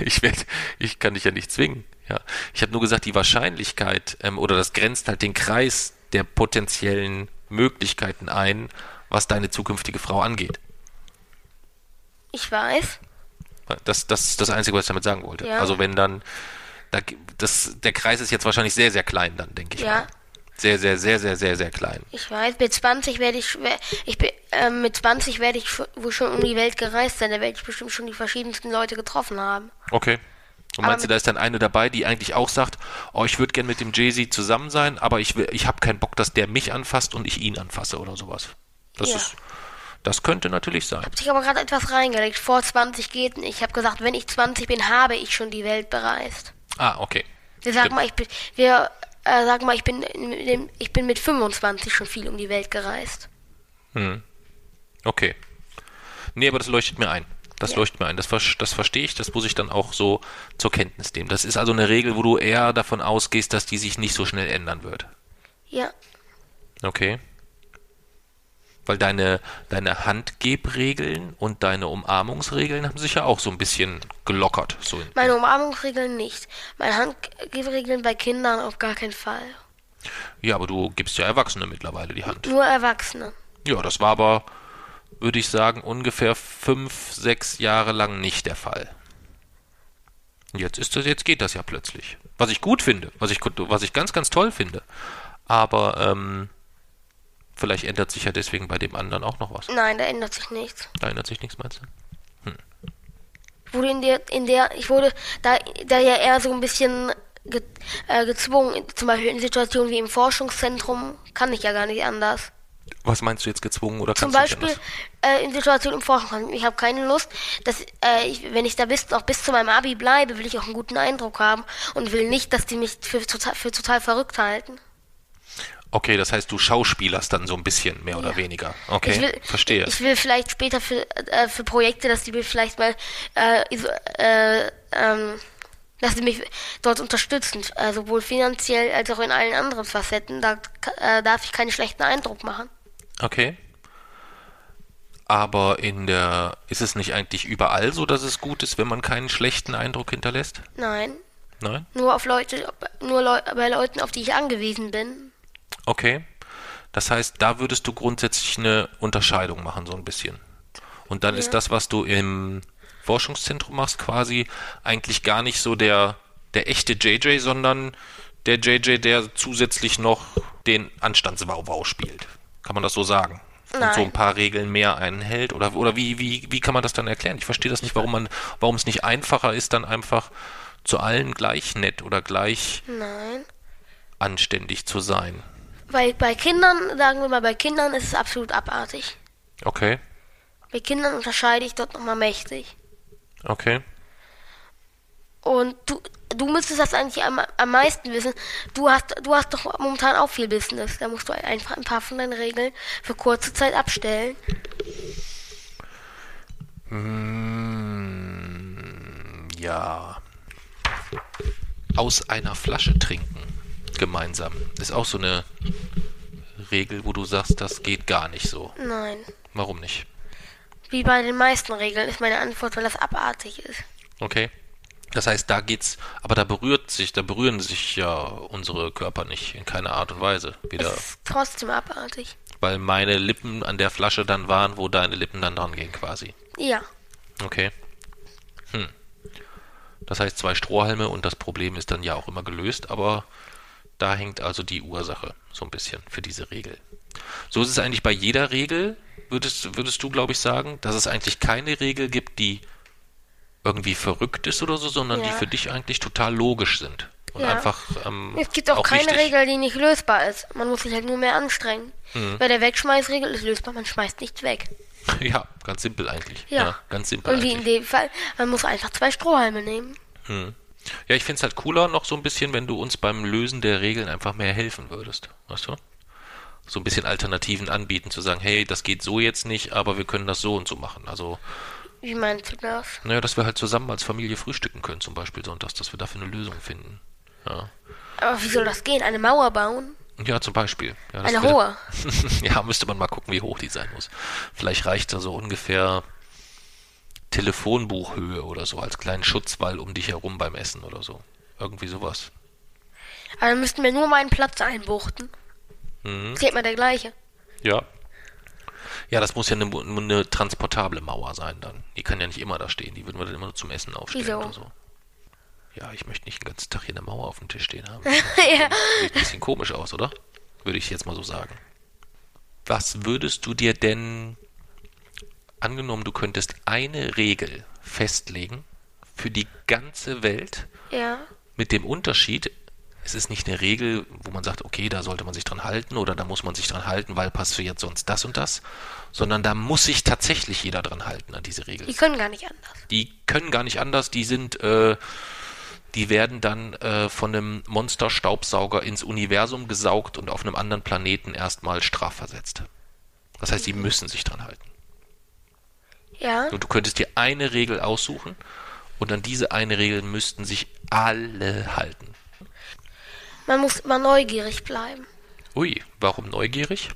Ich werd, ich kann dich ja nicht zwingen. Ja, ich habe nur gesagt, die Wahrscheinlichkeit ähm, oder das grenzt halt den Kreis der potenziellen Möglichkeiten ein, was deine zukünftige Frau angeht. Ich weiß. Das, das ist das Einzige, was ich damit sagen wollte. Ja. Also wenn dann, da, das, der Kreis ist jetzt wahrscheinlich sehr, sehr klein dann, denke ich. Ja. Mal. Sehr, sehr, sehr, sehr, sehr, sehr klein. Ich weiß, mit 20 werde ich, ich bin, äh, mit 20 werde ich wohl schon um die Welt gereist sein. Da werde ich bestimmt schon die verschiedensten Leute getroffen haben. Okay. Und meinst du, da ist dann eine dabei, die eigentlich auch sagt, oh, ich würde gern mit dem Jay-Z zusammen sein, aber ich, will- ich habe keinen Bock, dass der mich anfasst und ich ihn anfasse oder sowas. Das Ja. ist, das könnte natürlich sein. Hab sich aber gerade etwas reingelegt. Vor 20 geht nicht. Ich habe gesagt, wenn ich 20 bin, habe ich schon die Welt bereist. Ah, okay. Wir sagen Stimmt. mal, ich bin, wir äh, sagen mal, ich bin, in dem- ich bin mit 25 schon viel um die Welt gereist. Okay. Nee, aber das leuchtet mir ein. Das Ja. leuchtet mir ein. Das, das verstehe ich, das muss ich dann auch so zur Kenntnis nehmen. Das ist also eine Regel, wo du eher davon ausgehst, dass die sich nicht so schnell ändern wird. Ja, Okay. Weil deine, deine Handgebregeln und deine Umarmungsregeln haben sich ja auch so ein bisschen gelockert. So in, meine Umarmungsregeln nicht. Meine Handregeln bei Kindern auf gar keinen Fall. ja, aber du gibst ja Erwachsene mittlerweile die Hand. Nur Erwachsene. Ja, das war aber, würde ich sagen, ungefähr fünf, sechs Jahre lang nicht der Fall. Jetzt ist das, jetzt geht das ja plötzlich. Was ich gut finde, was ich, was ich ganz, ganz toll finde. Aber ähm, vielleicht ändert sich ja deswegen bei dem anderen auch noch was. Nein, da ändert sich nichts. Da ändert sich nichts, meinst du? Ich wurde in der, in der, ich wurde da, da ja eher so ein bisschen ge, äh, gezwungen. Zum Beispiel in Situationen wie im Forschungszentrum kann ich ja gar nicht anders. Was meinst du jetzt gezwungen oder Zum Beispiel äh, in Situationen im Forschungszentrum. Ich habe keine Lust, dass äh, ich, wenn ich da bis, auch bis zu meinem Abi bleibe, will ich auch einen guten Eindruck haben und will nicht, dass die mich für total, für total verrückt halten. Okay, das heißt, du schauspielerst dann so ein bisschen, mehr oder Ja. weniger. Okay, ich will, verstehe. Ich will vielleicht später für, äh, für Projekte, dass die mir vielleicht mal, äh, äh, ähm, dass sie mich dort unterstützen, äh, sowohl finanziell als auch in allen anderen Facetten. Da äh, darf ich keinen schlechten Eindruck machen. Okay. Aber in der, ist es nicht eigentlich überall so, dass es gut ist, wenn man keinen schlechten Eindruck hinterlässt? Nein, Nein? nur auf Leute, nur Leu bei Leuten, auf die ich angewiesen bin. Okay. Das heißt, da würdest du grundsätzlich eine Unterscheidung machen, so ein bisschen. Und dann ist das, was du im Forschungszentrum machst, quasi eigentlich gar nicht so der, der echte JJ, sondern der JJ, der zusätzlich noch den Anstandswauwau spielt. Kann man das so sagen? Und so Nein. ein paar Regeln mehr einhält? Oder, oder wie, wie, wie kann man das dann erklären? Ich verstehe das nicht, warum man, warum es nicht einfacher ist, dann einfach zu allen gleich nett oder gleich Nein. anständig zu sein. Bei, bei Kindern, sagen wir mal, bei Kindern ist es absolut abartig. Okay, Bei Kindern unterscheide ich dort nochmal mächtig. okay. Und du, du müsstest das eigentlich am, am meisten wissen. Du hast, du hast doch momentan auch viel Business. Da musst du einfach ein paar von deinen Regeln für kurze Zeit abstellen. Mm, ja. Aus einer Flasche trinken. Gemeinsam. Ist auch so eine Regel, wo du sagst, das geht gar nicht so. Nein. Warum nicht? Wie bei den meisten Regeln ist meine Antwort, weil das abartig ist. Okay. Das heißt, da geht's, aber da berührt sich, da berühren sich ja unsere Körper nicht in keiner Art und Weise. Wieder, Es ist trotzdem abartig. weil meine Lippen an der Flasche dann waren, wo deine Lippen dann dran gehen quasi. Ja. Okay. Hm. Das heißt zwei Strohhalme und das Problem ist dann ja auch immer gelöst, aber Da hängt also die Ursache so ein bisschen für diese Regel. So ist es eigentlich bei jeder Regel, würdest, würdest du, glaube ich, sagen, dass es eigentlich keine Regel gibt, die irgendwie verrückt ist oder so, sondern Ja. die für dich eigentlich total logisch sind. Und Ja. einfach. Ähm, Es gibt auch, keine wichtig. Regel, die nicht lösbar ist. Man muss sich halt nur mehr anstrengen. Mhm. Bei der Wegschmeißregel ist lösbar, man schmeißt nichts weg. Ja, ganz simpel eigentlich. Ja. ganz simpel Und wie in dem Fall, man muss einfach zwei Strohhalme nehmen. Ja, ich finde es halt cooler noch so ein bisschen, wenn du uns beim Lösen der Regeln einfach mehr helfen würdest. Weißt du? So ein bisschen Alternativen anbieten, zu sagen, hey, das geht so jetzt nicht, aber wir können das so und so machen. Also, Wie meinst du das? naja, dass wir halt zusammen als Familie frühstücken können, zum Beispiel sonntags, dass wir dafür eine Lösung finden. Ja, Aber wie soll das gehen? Eine Mauer bauen? ja zum Beispiel. Ja, Eine hohe? ja, müsste man mal gucken, wie hoch die sein muss. Vielleicht reicht da so ungefähr Telefonbuchhöhe oder so als kleinen Schutzwall um dich herum beim Essen oder so. Irgendwie sowas. Aber dann müssten wir nur meinen Platz einbuchten. Mhm. Zählt mal der gleiche. Ja. Ja, das muss ja eine, eine transportable Mauer sein dann. Die kann ja nicht immer da stehen. Die würden wir dann immer nur zum Essen aufstellen Wieso? oder so. Ja, ich möchte nicht den ganzen Tag hier eine Mauer auf dem Tisch stehen haben. ja. Sieht ein bisschen komisch aus, oder? Würde ich jetzt mal so sagen. Was würdest du dir denn, angenommen, du könntest eine Regel festlegen für die ganze Welt, Ja. mit dem Unterschied, es ist nicht eine Regel, wo man sagt, okay, da sollte man sich dran halten oder da muss man sich dran halten, weil passiert sonst das und das, sondern da muss sich tatsächlich jeder dran halten an diese Regel. Die können gar nicht anders. Die können gar nicht anders, die sind, äh, die werden dann äh, von einem Monster-Staubsauger ins Universum gesaugt und auf einem anderen Planeten erstmal strafversetzt. Das heißt, die müssen sich dran halten. Ja. Und du könntest dir eine Regel aussuchen und an diese eine Regel müssten sich alle halten. Man muss immer neugierig bleiben. Ui, warum neugierig?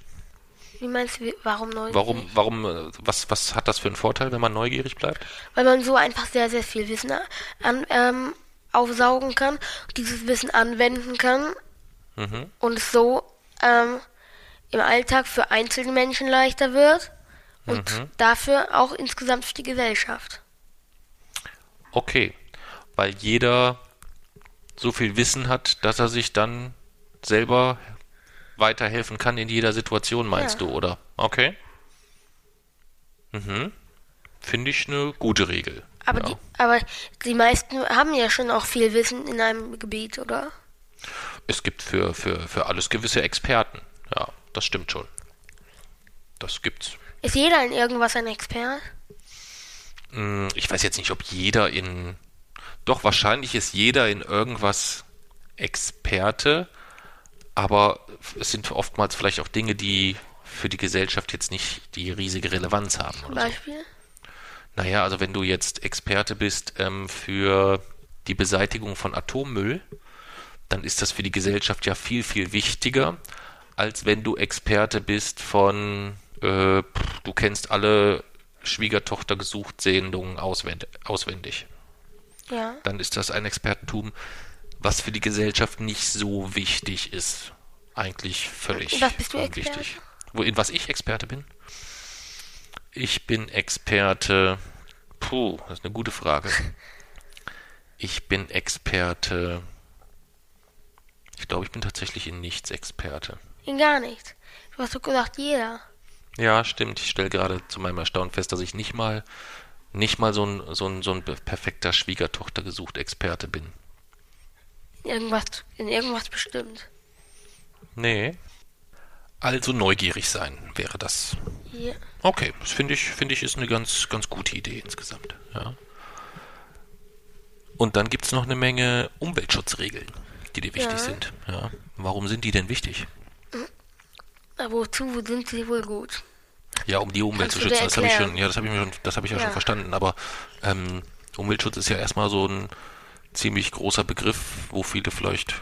Wie meinst du, warum neugierig? Warum, warum, äh, was, was hat das für einen Vorteil, wenn man neugierig bleibt? Weil man so einfach sehr, sehr viel Wissen an, ähm, aufsaugen kann, dieses Wissen anwenden kann Mhm. und es so ähm, im Alltag für einzelne Menschen leichter wird und Mhm. dafür auch insgesamt für die Gesellschaft. Okay, weil jeder so viel Wissen hat, dass er sich dann selber weiterhelfen kann in jeder Situation, meinst Ja. du, oder? Okay. Mhm. Finde ich eine gute Regel. Aber, ja. die, aber die meisten haben ja schon auch viel Wissen in einem Gebiet, oder? Es gibt für, für, für alles gewisse Experten. Ja, das stimmt schon. Das gibt's. Ist jeder in irgendwas ein Expert? Hm, Ich weiß jetzt nicht, ob jeder in. Doch, wahrscheinlich ist jeder in irgendwas Experte, aber es sind oftmals vielleicht auch Dinge, die für die Gesellschaft jetzt nicht die riesige Relevanz haben. Zum Oder so. Beispiel? Naja, also wenn du jetzt Experte bist ähm, für die Beseitigung von Atommüll, dann ist das für die Gesellschaft ja viel, viel wichtiger, als wenn du Experte bist von, äh, pff, du kennst alle Schwiegertochter gesucht Sendungen auswend auswendig. Ja. Dann ist das ein Expertentum, was für die Gesellschaft nicht so wichtig ist. Eigentlich völlig was bist du unwichtig. Experte? Wo, in was ich Experte bin? Ich bin Experte. Puh, das ist eine gute Frage. Ich bin Experte. Ich glaube, ich bin tatsächlich in nichts Experte. In gar nichts. Du hast doch gesagt, jeder. Ja, stimmt. Ich stelle gerade zu meinem Erstaunen fest, dass ich nicht mal, nicht mal so ein, so ein, so ein perfekter Schwiegertochter gesucht Experte bin. In irgendwas, in irgendwas bestimmt. Nee. Also neugierig sein wäre das. Ja. Okay, das finde ich, finde ich ist eine ganz, ganz gute Idee insgesamt. Ja. Und dann gibt es noch eine Menge Umweltschutzregeln, die dir wichtig Ja. sind. Ja. Warum sind die denn wichtig? Wozu sind sie wohl gut? Ja, um die Umwelt Kannst zu schützen. Das habe ich schon, ja, das habe ich mir schon, das habe ich ja, schon Ja. verstanden. Aber ähm, Umweltschutz ist ja erstmal so ein ziemlich großer Begriff, wo viele vielleicht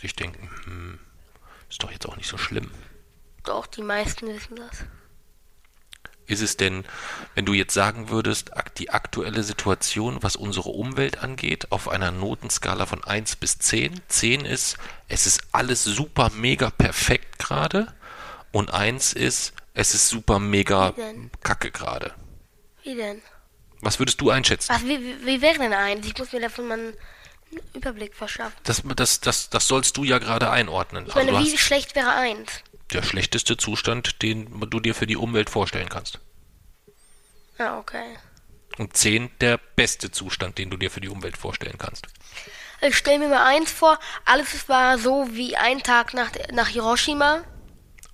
sich denken, hm, ist doch jetzt auch nicht so schlimm. Doch, die meisten wissen das. Ist es denn, wenn du jetzt sagen würdest, die aktuelle Situation, was unsere Umwelt angeht, auf einer Notenskala von 1 bis 10? 10 ist, es ist alles super mega perfekt gerade und 1 ist, es ist super mega kacke gerade. Wie denn? Was würdest du einschätzen? Was, wie, wie, wie wäre denn eins? Ich muss mir davon mal Überblick verschaffen. Das, das, das, das sollst du ja gerade einordnen. Ich meine, also wie schlecht wäre eins? der schlechteste Zustand, den du dir für die Umwelt vorstellen kannst. Ah, okay. Und 10 der beste Zustand, den du dir für die Umwelt vorstellen kannst. Ich stelle mir mal eins vor, alles war so wie ein Tag nach, nach Hiroshima.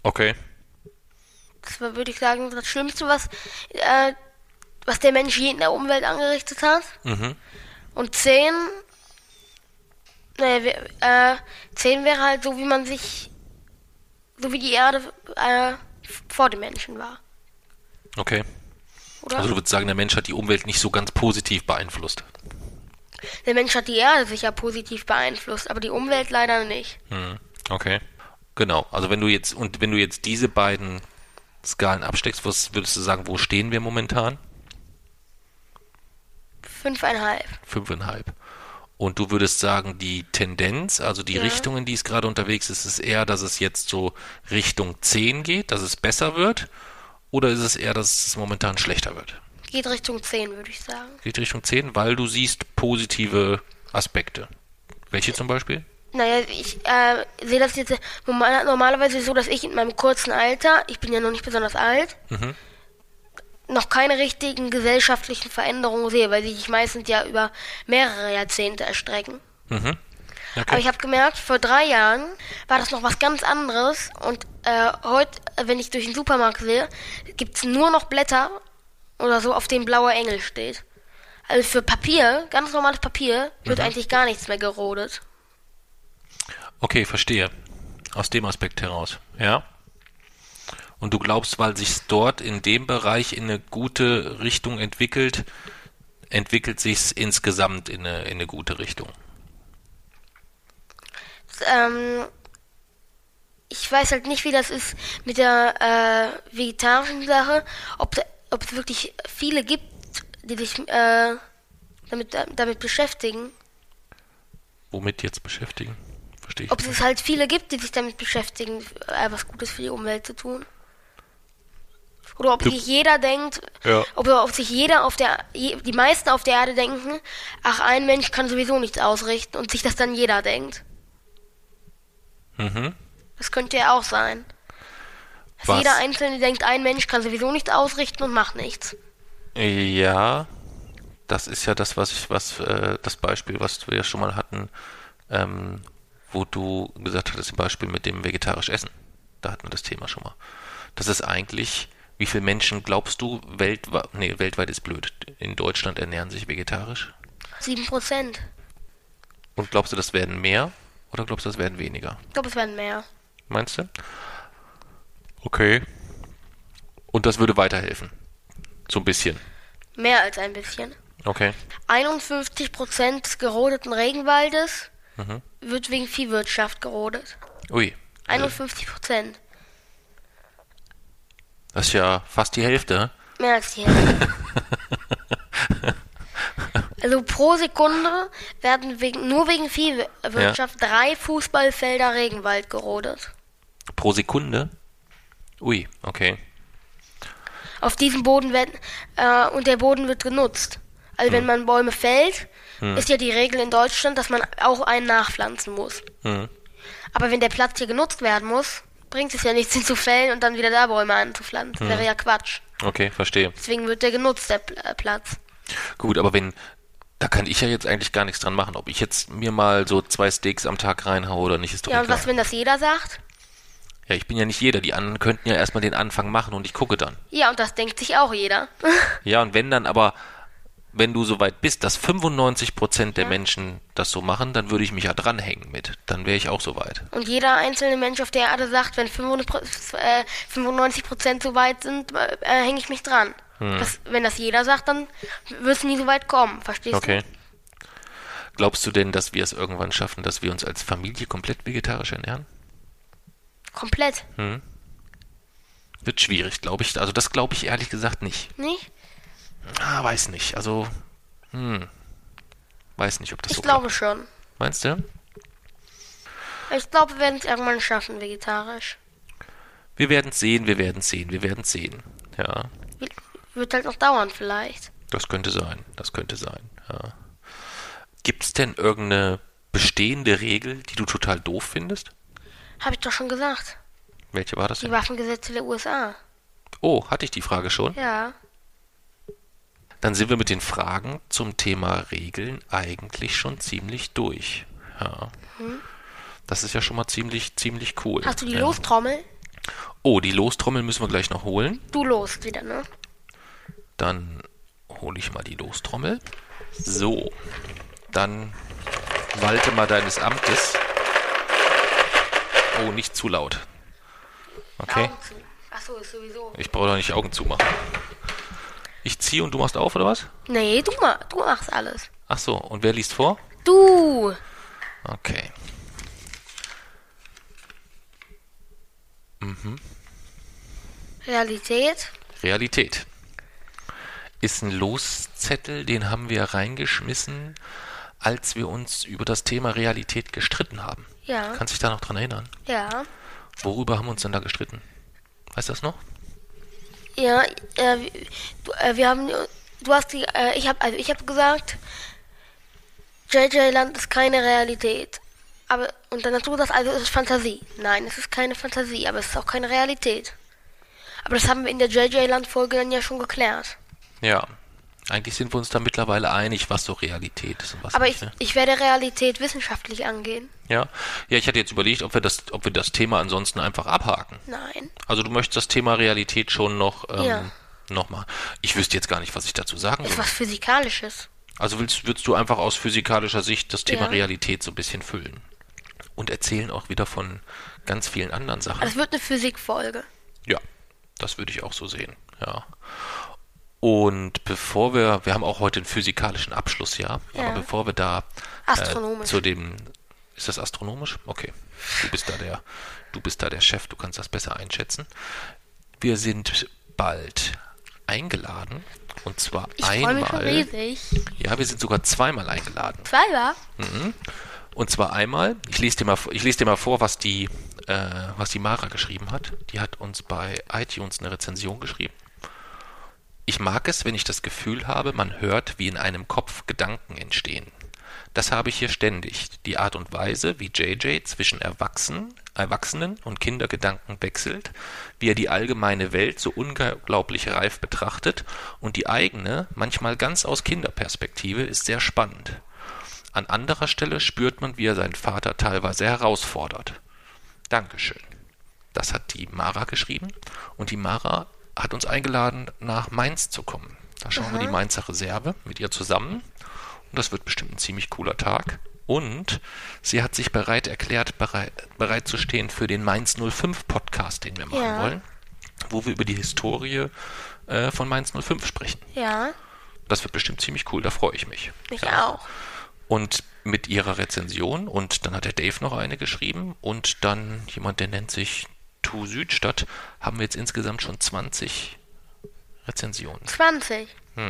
Okay. Das war, würde ich sagen, das Schlimmste, was, äh, was der Mensch je in der Umwelt angerichtet hat. Mhm. Und 10, naja, äh, 10 wäre halt so, wie man sich, so wie die Erde äh, vor dem Menschen war. Okay. Oder? Also du würdest sagen, der Mensch hat die Umwelt nicht so ganz positiv beeinflusst. der Mensch hat die Erde sicher positiv beeinflusst, aber die Umwelt leider nicht. Hm, Okay. Genau. Also wenn du jetzt und wenn du jetzt diese beiden Skalen absteckst, was würdest du sagen, wo stehen wir momentan? Fünfeinhalb. Fünfeinhalb. Und du würdest sagen, die Tendenz, also die Ja. Richtung, in die es gerade unterwegs ist, ist eher, dass es jetzt so Richtung 10 geht, dass es besser wird? Oder ist es eher, dass es momentan schlechter wird? Geht Richtung 10, würde ich sagen. Geht Richtung 10, weil du siehst positive Aspekte. Welche zum Beispiel? Naja, ich äh, sehe das jetzt normal, normalerweise so, dass ich in meinem kurzen Alter, ich bin ja noch nicht besonders alt, Mhm. noch keine richtigen gesellschaftlichen Veränderungen sehe, weil sie sich meistens ja über mehrere Jahrzehnte erstrecken. Mhm. Aber Okay. ich habe gemerkt, vor drei Jahren war das noch was ganz anderes und äh, heute, wenn ich durch den Supermarkt sehe, gibt's nur noch Blätter oder so, auf denen blauer Engel steht. Also für Papier, ganz normales Papier, wird eigentlich gar nichts mehr gerodet. Okay, verstehe. Aus dem Aspekt heraus, ja. Und du glaubst, weil sich dort in dem Bereich in eine gute Richtung entwickelt, entwickelt sich's insgesamt in eine, in eine gute Richtung. Ähm, ich weiß halt nicht, wie das ist mit der äh, vegetarischen Sache, ob da, ob es wirklich viele gibt, die sich äh, damit, damit beschäftigen. Womit jetzt beschäftigen? Verstehe ich. Ob es halt viele gibt, die sich damit beschäftigen, äh, was Gutes für die Umwelt zu tun. Oder ob Du- sich jeder denkt, Ja. ob, ob sich jeder auf der, die meisten auf der Erde denken, ach, ein Mensch kann sowieso nichts ausrichten und sich das dann jeder denkt. Mhm. Das könnte ja auch sein. Dass Was? jeder Einzelne denkt, ein Mensch kann sowieso nichts ausrichten und macht nichts. Ja, das ist ja das, was ich, was, äh, das Beispiel, was wir ja schon mal hatten, ähm, wo du gesagt hattest, im Beispiel mit dem vegetarisch Essen. Da hatten wir das Thema schon mal. Das ist eigentlich, wie viele Menschen glaubst du weltweit, nee, weltweit ist blöd, in Deutschland ernähren sich vegetarisch? Sieben Prozent. Und glaubst du, das werden mehr oder glaubst du, das werden weniger? Ich glaube, es werden mehr. Meinst du? Okay. Und das würde weiterhelfen. So ein bisschen. Mehr als ein bisschen. Okay. 51 Prozent des gerodeten Regenwaldes Mhm. wird wegen Viehwirtschaft gerodet. Ui. Also, 51 Prozent. das ist ja fast die Hälfte. Mehr als die Hälfte. also pro Sekunde werden wegen, nur wegen Viehwirtschaft drei Fußballfelder Regenwald gerodet. Pro Sekunde? Ui, okay. Auf diesem Boden werden, äh, und der Boden wird genutzt. Also wenn man Bäume fällt, ist ja die Regel in Deutschland, dass man auch einen nachpflanzen muss. Hm. Aber wenn der Platz hier genutzt werden muss, bringt es ja nichts, ihn zu fällen und dann wieder da Bäume anzupflanzen. Wäre ja Quatsch. Okay, verstehe. Deswegen wird der genutzt, der äh, Platz. Gut, aber wenn, da kann ich ja jetzt eigentlich gar nichts dran machen. Ob ich jetzt mir mal so zwei Steaks am Tag reinhaue oder nicht, ist doch Ja, und was, wenn das jeder sagt? Ja, ich bin ja nicht jeder. Die anderen könnten ja erstmal den Anfang machen und ich gucke dann. Ja, und das denkt sich auch jeder. Ja, und wenn dann aber, wenn du so weit bist, dass 95% der Menschen das so machen, dann würde ich mich ja dranhängen mit. Dann wäre ich auch so weit. Und jeder einzelne Mensch auf der Erde sagt, wenn 95 äh, 95% so weit sind, äh, hänge ich mich dran. Hm. Das, wenn das jeder sagt, dann wird es nie so weit kommen. Verstehst Okay. Glaubst du denn, dass wir es irgendwann schaffen, dass wir uns als Familie komplett vegetarisch ernähren? du? Komplett. Wird schwierig, glaube ich. Also das glaube ich ehrlich gesagt nicht. Nicht? Ah, weiß nicht. Also, hm. Weiß nicht, ob das Ich so glaube schon. Meinst du? Ich glaube, wir werden es irgendwann schaffen, vegetarisch. Wir werden es sehen, wir werden es sehen, wir werden es sehen. Ja, Wird halt noch dauern vielleicht. das könnte sein. Das könnte sein. Ja. Gibt es denn irgendeine bestehende Regel, die du total doof findest? Habe ich doch schon gesagt. Welche war das Die denn? Waffengesetze der USA. Oh, hatte ich die Frage schon? Ja. Dann sind wir mit den Fragen zum Thema Regeln eigentlich schon ziemlich durch. Ja. Das ist ja schon mal ziemlich, ziemlich cool. Mhm. Hast du die ja. Lostrommel? Oh, die Lostrommel müssen wir gleich noch holen. Du lost wieder, ne? Dann hole ich mal die Lostrommel. So, dann walte mal deines Amtes. Oh, nicht zu laut. Okay. Achso, ist sowieso. ich brauche doch nicht Augen zumachen. Ich ziehe und du machst auf, oder was? Nee, du, ma du machst alles. Ach so, und wer liest vor? Du! Okay. Realität? Realität. Ist ein Loszettel, den haben wir reingeschmissen, als wir uns über das Thema Realität gestritten haben. Ja. Kannst dich da noch dran erinnern? Ja. Worüber haben wir uns denn da gestritten? Weißt du das noch? Ja, äh, du, äh, wir haben, du hast die, äh, ich habe, also ich habe gesagt, JJ Land ist keine Realität. Aber, und dann hast du gesagt, also es ist Fantasie. Nein, es ist keine Fantasie, aber es ist auch keine Realität. Aber das haben wir in der JJ Land Folge dann ja schon geklärt. Ja. Eigentlich sind wir uns da mittlerweile einig, was so Realität ist und was Aber nicht. ich, Ne? ich werde Realität wissenschaftlich angehen. Ja. Ja, ich hatte jetzt überlegt, ob wir das, ob wir das Thema ansonsten einfach abhaken. Nein. Also du möchtest das Thema Realität schon noch, ähm, Ja. nochmal. Ich wüsste jetzt gar nicht, was ich dazu sagen Ist will. was Physikalisches. Also willst, würdest du einfach aus physikalischer Sicht das Thema Ja. Realität so ein bisschen füllen. Und erzählen auch wieder von ganz vielen anderen Sachen. Also es wird eine Physikfolge. Ja, das würde ich auch so sehen, ja. Und bevor wir, wir haben auch heute einen physikalischen Abschluss, ja, Ja. aber bevor wir da Astronomisch. Äh, zu dem, ist das astronomisch? Okay, du bist da der, du bist da der Chef, du kannst das besser einschätzen. Wir sind bald eingeladen und zwar Ich freue mich schon einmal, riesig. ja, wir sind sogar zweimal eingeladen. Zwei war? Und zwar einmal, ich lese dir mal, ich lese dir mal vor, was die, äh, was die Mara geschrieben hat. Die hat uns bei iTunes eine Rezension geschrieben. Ich mag es, wenn ich das Gefühl habe, man hört, wie in einem Kopf Gedanken entstehen. Das habe ich hier ständig. Die Art und Weise, wie JJ zwischen Erwachsenen, Erwachsenen und Kindergedanken wechselt, wie er die allgemeine Welt so unglaublich reif betrachtet und die eigene, manchmal ganz aus Kinderperspektive, ist sehr spannend. An anderer Stelle spürt man, wie er seinen Vater teilweise herausfordert. Dankeschön. Das hat die Mara geschrieben und die Mara hat uns eingeladen, nach Mainz zu kommen. Da schauen wir die Mainzer Reserve mit ihr zusammen und das wird bestimmt ein ziemlich cooler Tag. Und sie hat sich bereit erklärt, bereit, bereit zu stehen für den Mainz 05 Podcast, den wir machen Ja. wollen, wo wir über die Historie äh, von Mainz 05 sprechen. Ja, Das wird bestimmt ziemlich cool, da freue ich mich. mich Ja. auch. Und mit ihrer Rezension und dann hat der Dave noch eine geschrieben und dann jemand, der nennt sich Tu Südstadt, haben wir jetzt insgesamt schon 20 Rezensionen. 20. Das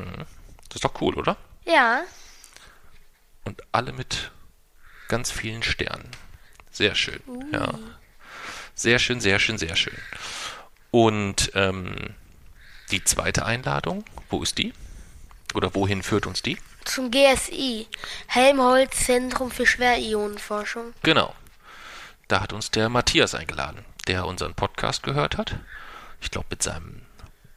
ist doch cool, oder? Ja, Und alle mit ganz vielen Sternen. Sehr schön, ja. Sehr schön, sehr schön, sehr schön. Und ähm, die zweite Einladung, wo ist die? Oder wohin führt uns die? zum GSI. Helmholtz Zentrum für Schwerionenforschung. Genau. Da hat uns der Matthias eingeladen, der unseren Podcast gehört hat. Ich glaube, mit seinem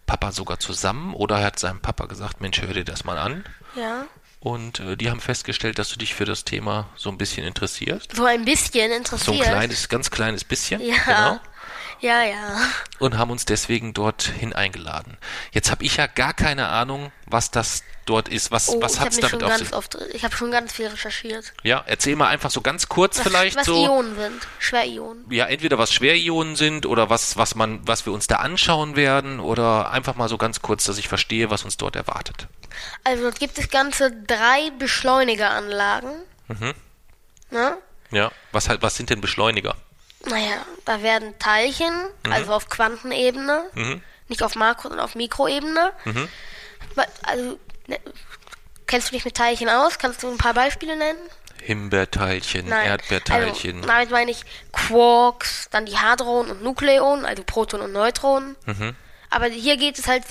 Papa sogar zusammen. Oder er hat seinem Papa gesagt, Mensch, hör dir das mal an. Ja. Und äh, die haben festgestellt, dass du dich für das Thema so ein bisschen interessierst. So ein bisschen interessiert. So ein kleines, ganz kleines bisschen. Ja. Genau. Ja, ja. Und haben uns deswegen dorthin eingeladen. Jetzt habe ich ja gar keine Ahnung, was das dort ist. Was, Oh, was hat es damit schon auf ganz sich? oft, ich habe schon ganz viel recherchiert. Ja, erzähl mal einfach so ganz kurz Was, vielleicht was so. Ionen sind. Schwerionen. ja, entweder was Schwerionen sind oder was, was man, was wir uns da anschauen werden oder einfach mal so ganz kurz, dass ich verstehe, was uns dort erwartet. Also dort gibt es ganze drei Beschleunigeranlagen. Mhm. Ne? Ja. Was halt, was sind denn Beschleuniger? Naja, da werden Teilchen, Mhm. also auf Quantenebene, nicht auf Makro, sondern auf Mikroebene. Mhm. Also, ne, kennst du dich mit Teilchen aus? Kannst du ein paar Beispiele nennen? Himbeerteilchen, Erdbeerteilchen. Also, damit meine ich Quarks, dann die Hadronen und Nukleonen, also Protonen und Neutronen. Mhm. Aber hier geht es halt,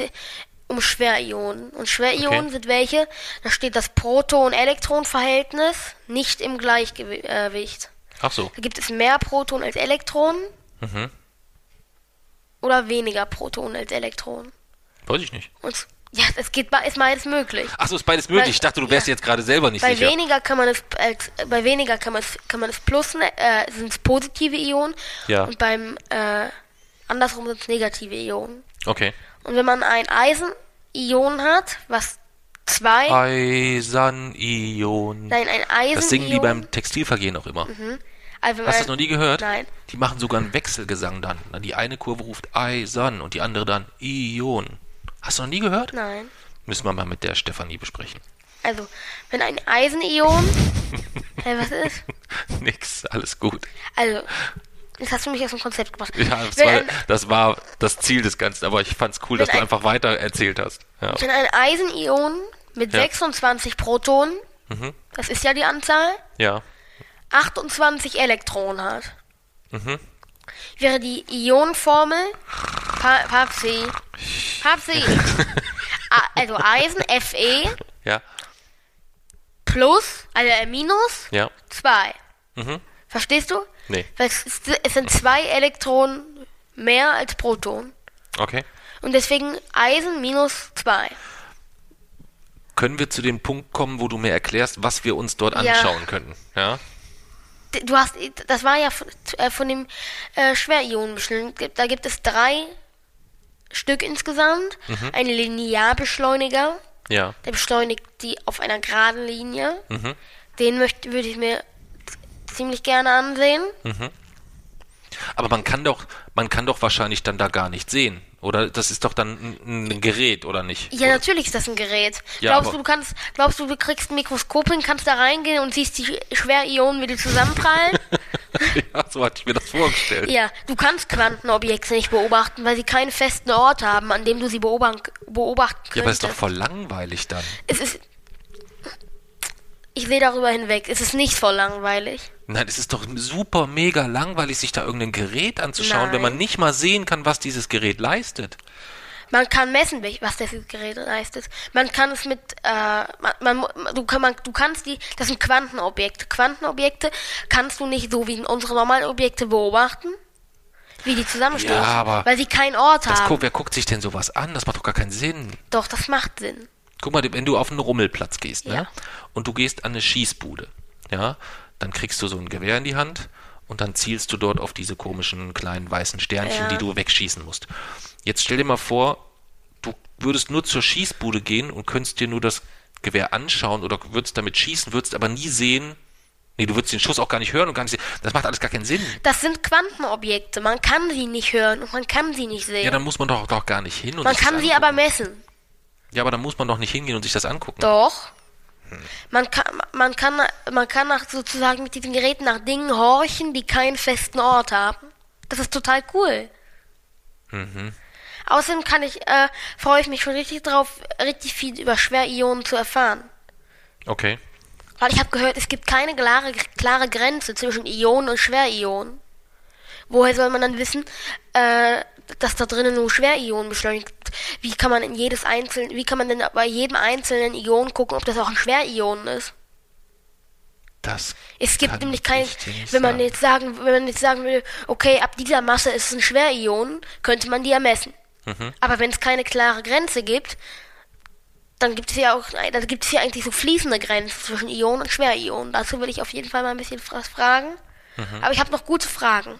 um Schwerionen. Und Schwerionen Okay. sind welche, da steht das Proton-Elektron-Verhältnis nicht im Gleichgewicht. Ach so. Da gibt es mehr Protonen als Elektronen Mhm. oder weniger Protonen als Elektronen. Weiß ich nicht. Und ja, es geht, ist beides möglich. Ach so, ist beides möglich. Weil- ich dachte, du wärst ja. jetzt gerade selber nicht Bei sicher. weniger kann man es als bei weniger kann man es kann man es plus ne- äh, sind es positive Ionen Ja. und beim äh, andersrum sind es negative Ionen. Okay. Und wenn man ein Eisen-Ion hat, was zwei Eisanion. nein ein Eisen Das singen die beim Textilvergehen auch immer. Also Hast du das noch nie gehört? Nein. Die machen sogar einen Wechselgesang dann. Die eine Kurve ruft Eisen und die andere dann Ion. Hast du noch nie gehört? Nein. Müssen wir mal mit der Stefanie besprechen. Also, wenn ein Eisenion Hey, was ist? Nix, alles gut. Also, jetzt hast du mich aus dem Konzept gemacht. Ja, das war, ein, das war das Ziel des Ganzen, aber ich fand's cool, dass du ein- einfach weiter erzählt hast. Ja. wenn ein Eisenion mit Ja. 26 Protonen, Mhm. das ist ja die Anzahl, Ja. 28 Elektronen hat, Mhm. wäre die Ionenformel pa Papsi. Papsi. Also Eisen Fe Ja. plus, also äh, minus Ja. 2. Mhm. Verstehst du? Nee. Weil es, es sind zwei Elektronen mehr als Protonen. Okay. Und deswegen Eisen minus 2. Können wir zu dem Punkt kommen, wo du mir erklärst, was wir uns dort Ja. anschauen könnten? Ja. Du hast, das war ja von, äh, von dem äh, Schwerionenbeschleuniger. Da gibt es drei Stück insgesamt. Mhm. Ein Linearbeschleuniger, Ja. der beschleunigt die auf einer geraden Linie. Mhm. Den möchte, würde ich mir ziemlich gerne ansehen. Aber man kann doch, man kann doch wahrscheinlich dann da gar nicht sehen. Oder das ist doch dann ein, ein Gerät, oder nicht? Ja, natürlich ist das ein Gerät. Ja, glaubst du, du kannst, glaubst du, du kriegst ein Mikroskop hin, kannst da reingehen und siehst die Sch- Schwerionen, wie die zusammenprallen? ja, so hatte ich mir das vorgestellt. ja, du kannst Quantenobjekte nicht beobachten, weil sie keinen festen Ort haben, an dem du sie beobachten, beobachten könntest. Ja, aber ist doch voll langweilig dann. Es ist. Ich sehe darüber hinweg. Es ist nicht voll langweilig. Nein, es ist doch super mega langweilig, sich da irgendein Gerät anzuschauen, wenn Nein. man nicht mal sehen kann, was dieses Gerät leistet. Man kann messen, was das Gerät leistet. Man kann es mit, äh, man, man, du, kann, man, du kannst die, das sind Quantenobjekte. Quantenobjekte kannst du nicht so wie unsere normalen Objekte beobachten, wie die zusammenstoßen, Ja, aber weil sie keinen Ort Das haben. gu wer guckt sich denn sowas an? Das macht doch gar keinen Sinn. Doch, das macht Sinn. Guck mal, wenn du auf einen Rummelplatz gehst, ne? Ja. Und du gehst an eine Schießbude, ja? Dann kriegst du so ein Gewehr in die Hand und dann zielst du dort auf diese komischen kleinen weißen Sternchen, Ja. die du wegschießen musst. Jetzt stell dir mal vor, du würdest nur zur Schießbude gehen und könntest dir nur das Gewehr anschauen oder würdest damit schießen, würdest aber nie sehen, nee, du würdest den Schuss auch gar nicht hören und gar nicht sehen. Das macht alles gar keinen Sinn. Das sind Quantenobjekte. Man kann sie nicht hören und man kann sie nicht sehen. Ja, dann muss man doch, doch gar nicht hin und man kann sie aber messen. Ja, aber dann muss man doch nicht hingehen und sich das angucken. Doch. Hm. Man kann, man kann, man kann nach, sozusagen mit diesen Geräten nach Dingen horchen, die keinen festen Ort haben. Das ist total cool. Mhm. Außerdem kann ich, äh, freue ich mich schon richtig drauf, richtig viel über Schwerionen zu erfahren. Okay. Weil ich habe gehört, es gibt keine klare, klare Grenze zwischen Ionen und Schwerionen. Woher soll man dann wissen, äh, dass da drinnen nur Schwerionen beschleunigt? Wie kann man in jedes einzelne, wie kann man denn bei jedem einzelnen Ion gucken, ob das auch ein Schwerion ist? Das Es gibt nämlich kein, wenn man sagen. jetzt sagen, wenn man jetzt sagen will, okay, ab dieser Masse ist es ein Schwerion, könnte man die ja messen. Mhm. Aber wenn es keine klare Grenze gibt, dann gibt es ja auch, dann gibt es ja eigentlich so fließende Grenzen zwischen Ionen und Schwerionen. Dazu will ich auf jeden Fall mal ein bisschen was fragen. Mhm. Aber ich habe noch gute Fragen,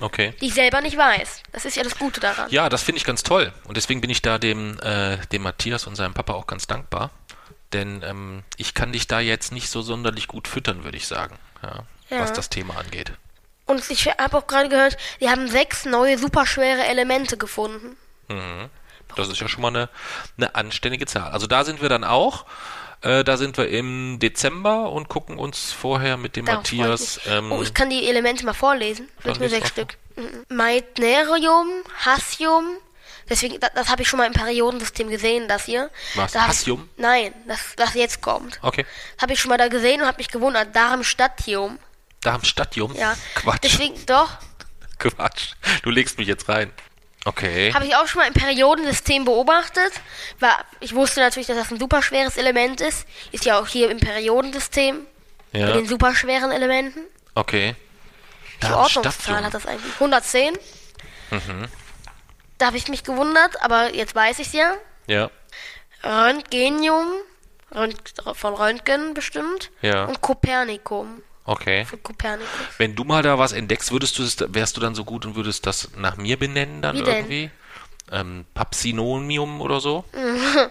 Okay. die ich selber nicht weiß. Das ist ja das Gute daran. Ja, das finde ich ganz toll. Und deswegen bin ich da dem, äh, dem Matthias und seinem Papa auch ganz dankbar. Denn ähm, ich kann dich da jetzt nicht so sonderlich gut füttern, würde ich sagen. Ja, Ja. Was das Thema angeht. Und ich habe auch gerade gehört, die haben sechs neue superschwere Elemente gefunden. Das ist ja schon mal eine, eine anständige Zahl. Also da sind wir dann auch. Äh, da sind wir im Dezember und gucken uns vorher mit dem Darauf Matthias. Ähm, oh, ich kann die Elemente mal vorlesen. Sind nur sechs Stück. Mhm. Meitnerium, Hassium. Deswegen, das, das habe ich schon mal im Periodensystem gesehen, das hier. Was, Da Hassium? Ich, nein, das, das jetzt kommt. okay. Habe ich schon mal da gesehen und habe mich gewundert. Darmstadtium. Darmstadtium? Ja. Quatsch. Deswegen, doch. Quatsch. Du legst mich jetzt rein. Okay. Habe ich auch schon mal im Periodensystem beobachtet. War, ich wusste natürlich, dass das ein superschweres Element ist. Ist ja auch hier im Periodensystem mit Ja. den superschweren Elementen. Okay. Die. Ordnungszahl hat das eigentlich. 110. Da habe ich mich gewundert, aber jetzt weiß ich ja. Ja. Röntgenium, Rönt von Röntgen bestimmt. Ja. Und Kopernikum Okay. von Kopernikus. Wenn du mal da was entdeckst, würdest du es, wärst du dann so gut und würdest das nach mir benennen dann Wie denn? irgendwie? Ähm, Papsinomium oder so? Mhm.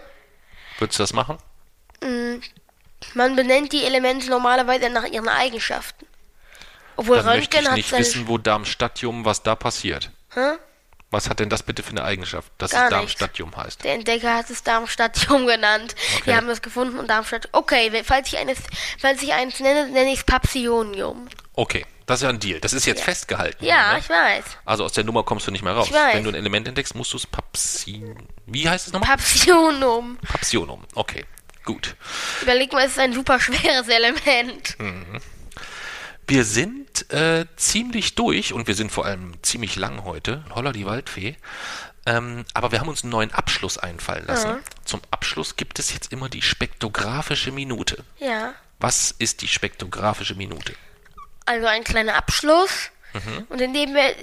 Würdest du das machen? Man benennt die Elemente normalerweise nach ihren Eigenschaften. Obwohl Dann möchte Röntgen ich hat nicht wissen, wo Darmstadtium, was da passiert. Hä? Was hat denn das bitte für eine Eigenschaft, dass Gar es nichts. Darmstadtium heißt? Der Entdecker hat es Darmstadtium genannt. Okay. Die haben es gefunden und Darmstadt. Okay, falls ich eines, falls ich eins nenne, nenne ich es Papsionium. Okay, das ist ja ein Deal. Das ist jetzt Ja. festgehalten. Ja, ne? ich weiß. Also aus der Nummer kommst du nicht mehr raus. Ich weiß. Wenn du ein Element entdeckst, musst du es Papsin... Wie heißt es nochmal? Papsionum. Papsionum. Okay, gut. Überleg mal, es ist ein super schweres Element. Wir sind äh, ziemlich durch und wir sind vor allem ziemlich lang heute. Holla die Waldfee. Ähm, aber wir haben uns einen neuen Abschluss einfallen lassen. Zum Abschluss gibt es jetzt immer die spektrographische Minute. Ja. Was ist die spektrographische Minute? Also ein kleiner Abschluss. Mhm. Und in dem wir.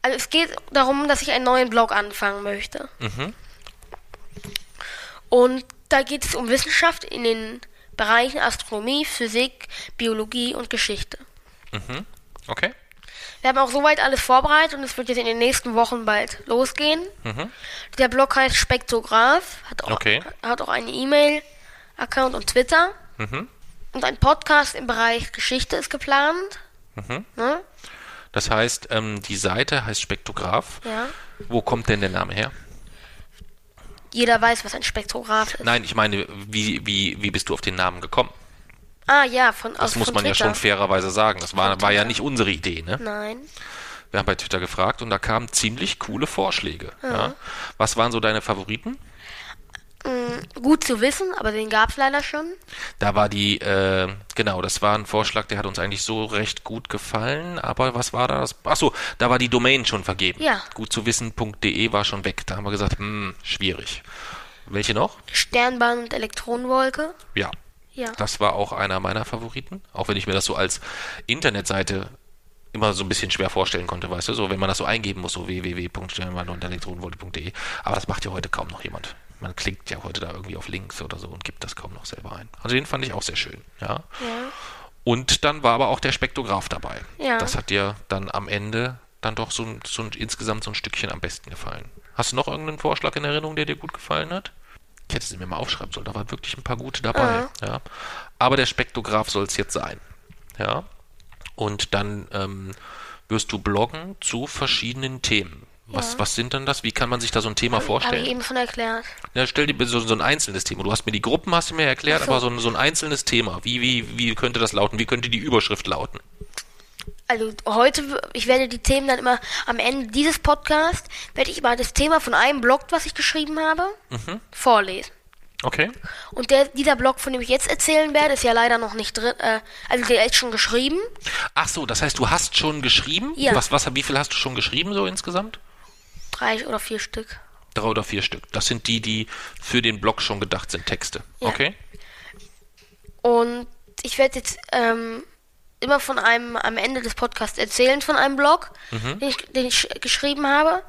Also es geht darum, dass ich einen neuen Blog anfangen möchte. Mhm. Und da geht es um Wissenschaft in den Bereichen Astronomie, Physik, Biologie und Geschichte. Okay? Wir haben auch soweit alles vorbereitet und es wird jetzt in den nächsten Wochen bald losgehen. Der Blog heißt Spektrograph, hat auch, Mhm. Okay. hat auch einen E-Mail-Account und Twitter. Mhm. Und ein Podcast im Bereich Geschichte ist geplant. Mhm. Ne? Das heißt, ähm, die Seite heißt Spektrograph. Ja. Wo kommt denn der Name her? Jeder weiß, was ein Spektrograph ist. Nein, ich meine, wie, wie, wie bist du auf den Namen gekommen? Ah ja, von Das aus muss von man ja Twitter. schon fairerweise sagen. Das war, war ja nicht unsere Idee, ne? Nein. Wir haben bei Twitter gefragt und da kamen ziemlich coole Vorschläge. Ja. Was waren so deine Favoriten? Gut zu wissen, aber den gab es leider schon. Da war die, äh, genau, das war ein Vorschlag, der hat uns eigentlich so recht gut gefallen, aber was war das? Achso, da war die Domain schon vergeben. Ja. Gutzuwissen.de war schon weg. Da haben wir gesagt, hm, schwierig. Welche noch? Sternbahn und Elektronenwolke. Ja. Ja. Das war auch einer meiner Favoriten. Auch wenn ich mir das so als Internetseite immer so ein bisschen schwer vorstellen konnte, weißt du, so wenn man das so eingeben muss, so www.sternwand.elektronenvolte.de. Aber das macht ja heute kaum noch jemand. Man klickt ja heute da irgendwie auf Links oder so und gibt das kaum noch selber ein. Also den fand ich auch sehr schön, ja. Ja. Und dann war aber auch der Spektrograph dabei. Ja. Das hat dir dann am Ende dann doch so, so insgesamt so ein Stückchen am besten gefallen. Hast du noch irgendeinen Vorschlag in Erinnerung, der dir gut gefallen hat? Ich hätte sie mir mal aufschreiben sollen, da waren wirklich ein paar gute dabei. Ja. Aber der Spektrograph soll es jetzt sein. Ja. Und dann ähm, wirst du bloggen zu verschiedenen Themen. Was, Ja. was sind denn das? Wie kann man sich da so ein Thema Habe vorstellen? ich eben schon erklärt. Ja, stell dir so, so ein einzelnes Thema. Du hast mir die Gruppen, hast du mir erklärt, so. aber so ein, so ein einzelnes Thema. Wie, wie, wie könnte das lauten? Wie könnte die Überschrift lauten? Also heute, ich werde die Themen dann immer am Ende dieses Podcasts, werde ich mal das Thema von einem Blog, was ich geschrieben habe, Mhm. vorlesen. Okay. Und der, dieser Blog, von dem ich jetzt erzählen werde, ist ja leider noch nicht drin, äh, also der ist schon geschrieben. Ach so, das heißt, du hast schon geschrieben? Ja. Was, was, wie viel hast du schon geschrieben so insgesamt? Drei oder vier Stück. Drei oder vier Stück. Das sind die, die für den Blog schon gedacht sind, Texte. Ja. Okay. Und ich werde jetzt ähm, immer von einem am Ende des Podcasts erzählen von einem Blog, Mhm. den, ich, den ich geschrieben habe.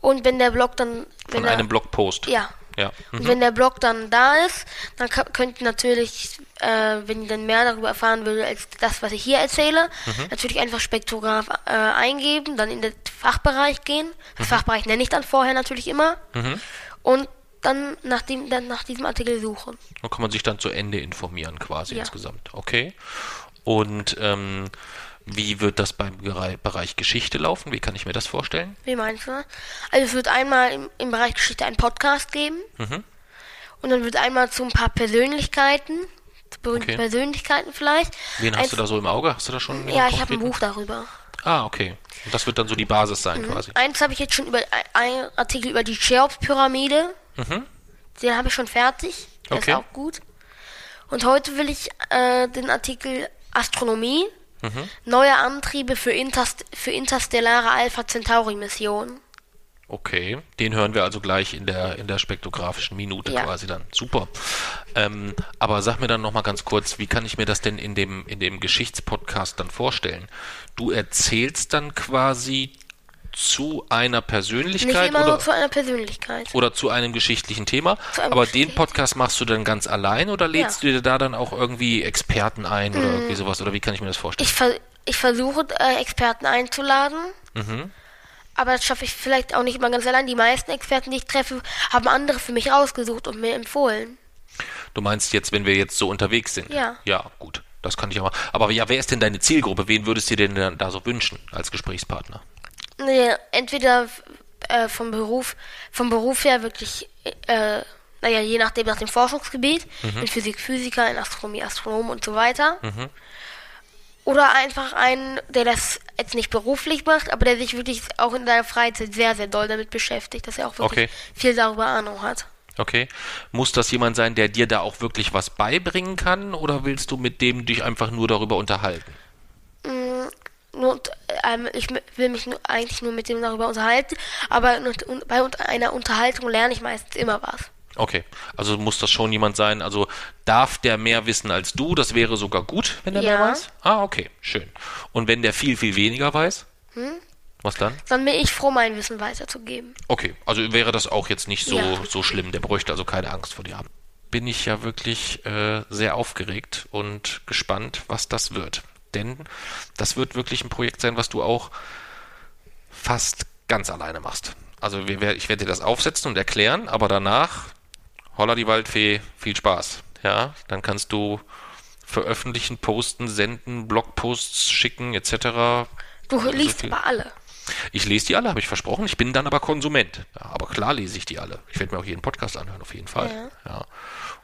Und wenn der Blog dann wenn Von der, einem Blogpost. ja. Ja. Und wenn der Blog dann da ist, dann könnt ihr natürlich, äh, wenn ihr dann mehr darüber erfahren will als das, was ich hier erzähle, Mhm. natürlich einfach Spektrograph äh, eingeben, dann in den Fachbereich gehen. Mhm. Das Fachbereich nenne ich dann vorher natürlich immer. Und dann nach, dem, dann nach diesem Artikel suchen. Da kann man sich dann zu Ende informieren quasi Ja. insgesamt. Okay. Und ähm, wie wird das beim Bereich Geschichte laufen? Wie kann ich mir das vorstellen? Wie meinst du? Also es wird einmal im, im Bereich Geschichte einen Podcast geben. Mhm. Und dann wird einmal zu ein paar Persönlichkeiten, zu berühmten Okay. Persönlichkeiten vielleicht. Wen hast Eins- du da so im Auge? Hast du da schon? Ja, ich habe ein? Buch darüber. Ah, okay. Und das wird dann so die Basis sein Mhm. quasi. Eins habe ich jetzt schon über ein Artikel über die Cheops-Pyramide. Den habe ich schon fertig. Der Mhm. Okay. ist auch gut. Und heute will ich äh, den Artikel Astronomie. Mhm. Neue Antriebe für, Interst für interstellare Alpha Centauri Missionen. Okay, den hören wir also gleich in der, in der spektrographischen Minute Ja. quasi dann. Super. Ähm, aber sag mir dann nochmal ganz kurz, wie kann ich mir das denn in dem, in dem Geschichtspodcast dann vorstellen? Du erzählst dann quasi zu einer Persönlichkeit immer oder, nur zu einer Persönlichkeit. oder zu einem geschichtlichen Thema, einem aber den Podcast machst du dann ganz allein oder lädst du dir da dann auch irgendwie Experten ein oder irgendwie sowas? Oder wie kann ich mir das vorstellen? Ich, ver ich versuche, äh, Experten einzuladen. Mhm. Aber das schaffe ich vielleicht auch nicht immer ganz allein. Die meisten Experten, die ich treffe, haben andere für mich rausgesucht und mir empfohlen. Du meinst jetzt, wenn wir jetzt so unterwegs sind? Ja. Ja, gut. Das kann ich auch mal. Aber ja, wer ist denn deine Zielgruppe? Wen würdest du dir denn da so wünschen als Gesprächspartner? Nee, entweder äh, vom Beruf, vom Beruf her wirklich, äh, naja, je nachdem nach dem Forschungsgebiet, in Physik, Physiker, in Astronomie, Astronom und so weiter. Oder einfach einen, der das jetzt nicht beruflich macht, aber der sich wirklich auch in seiner Freizeit sehr, sehr doll damit beschäftigt, dass er auch wirklich Okay. viel darüber Ahnung hat. Okay. Muss das jemand sein, der dir da auch wirklich was beibringen kann? Oder willst du mit dem dich einfach nur darüber unterhalten? Nur, ähm, ich will mich nur, eigentlich nur mit dem darüber unterhalten, aber bei einer Unterhaltung lerne ich meistens immer was. Okay. Also muss das schon jemand sein, also darf der mehr wissen als du? Das wäre sogar gut, wenn der mehr Ja. weiß? Ah, okay. Schön. Und wenn der viel, viel weniger weiß? Hm? Was dann? Dann bin ich froh, mein Wissen weiterzugeben. Okay, also wäre das auch jetzt nicht so, Ja. so schlimm. Der bräuchte also keine Angst vor dir haben. Bin ich ja wirklich äh, sehr aufgeregt und gespannt, was das wird. Denn das wird wirklich ein Projekt sein, was du auch fast ganz alleine machst. Also ich werde dir das aufsetzen und erklären, aber danach, holla die Waldfee, viel Spaß. Ja, dann kannst du veröffentlichen, posten, senden, Blogposts schicken, etc. Du So liest viel- aber alle. Ich lese die alle, habe ich versprochen. Ich bin dann aber Konsument. Ja, aber klar lese ich die alle. Ich werde mir auch jeden Podcast anhören, auf jeden Fall. Ja.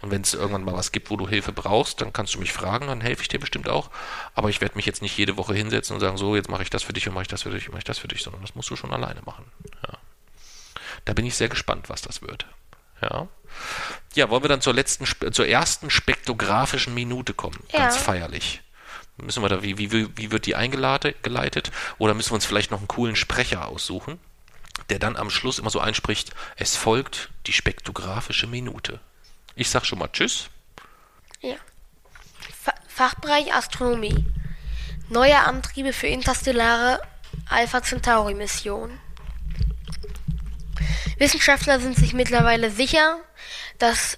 Und wenn es irgendwann mal was gibt, wo du Hilfe brauchst, dann kannst du mich fragen, dann helfe ich dir bestimmt auch. Aber ich werde mich jetzt nicht jede Woche hinsetzen und sagen, so, jetzt mache ich das für dich und mache ich das für dich und mache ich das für dich, sondern das musst du schon alleine machen. Ja. Da bin ich sehr gespannt, was das wird. Ja. Ja, wollen wir dann zur letzten, zur ersten spektrografischen Minute kommen? Ja. Ganz feierlich. Müssen wir da, wie, wie, wie wird die eingeleitet? geleitet? Oder müssen wir uns vielleicht noch einen coolen Sprecher aussuchen, der dann am Schluss immer so einspricht, es folgt die spektrographische Minute. Ich sag schon mal Tschüss. Ja. Fa Fachbereich Astronomie. Neue Antriebe für interstellare Alpha Centauri Mission. Wissenschaftler sind sich mittlerweile sicher, dass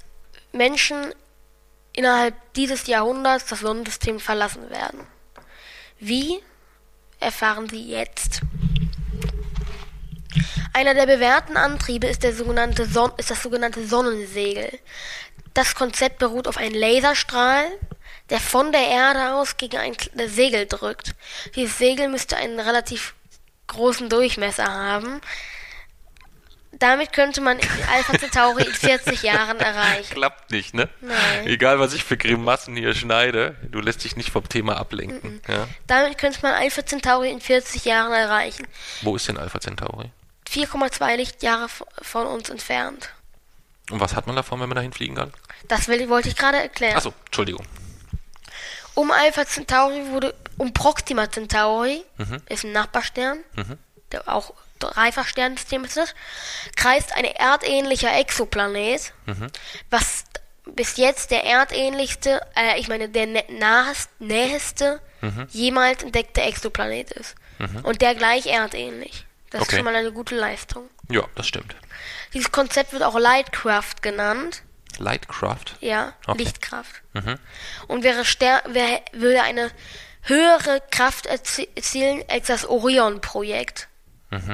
Menschen innerhalb dieses Jahrhunderts das Sonnensystem verlassen werden. Wie erfahren Sie jetzt? Einer der bewährten Antriebe ist, der sogenannte Son ist das sogenannte Sonnensegel. Das Konzept beruht auf einem Laserstrahl, der von der Erde aus gegen ein Segel drückt. Dieses Segel müsste einen relativ großen Durchmesser haben. Damit könnte man Alpha Centauri in 40 Jahren erreichen. Klappt nicht, ne? Nein. Egal, was ich für Grimassen hier schneide, du lässt dich nicht vom Thema ablenken. Ja? Damit könnte man Alpha Centauri in 40 Jahren erreichen. Wo ist denn Alpha Centauri? 4,2 Lichtjahre von uns entfernt. Und was hat man davon, wenn man dahin fliegen kann? Das will, wollte ich gerade erklären. Achso, Entschuldigung. Um Alpha Centauri wurde, um Proxima Centauri, ist ein Nachbarstern, der auch Dreifachsternsystem ist das, kreist ein erdähnlicher Exoplanet, was bis jetzt der erdähnlichste, äh, ich meine der nahest, näheste jemals entdeckte Exoplanet ist. Und der gleich erdähnlich. Das Okay. ist schon mal eine gute Leistung. Ja, das stimmt. Dieses Konzept wird auch Lightcraft genannt. Lightcraft. Ja, Okay. Lichtkraft. Und wäre Ster wäre, würde eine höhere Kraft erzie- erzielen als das Orion-Projekt.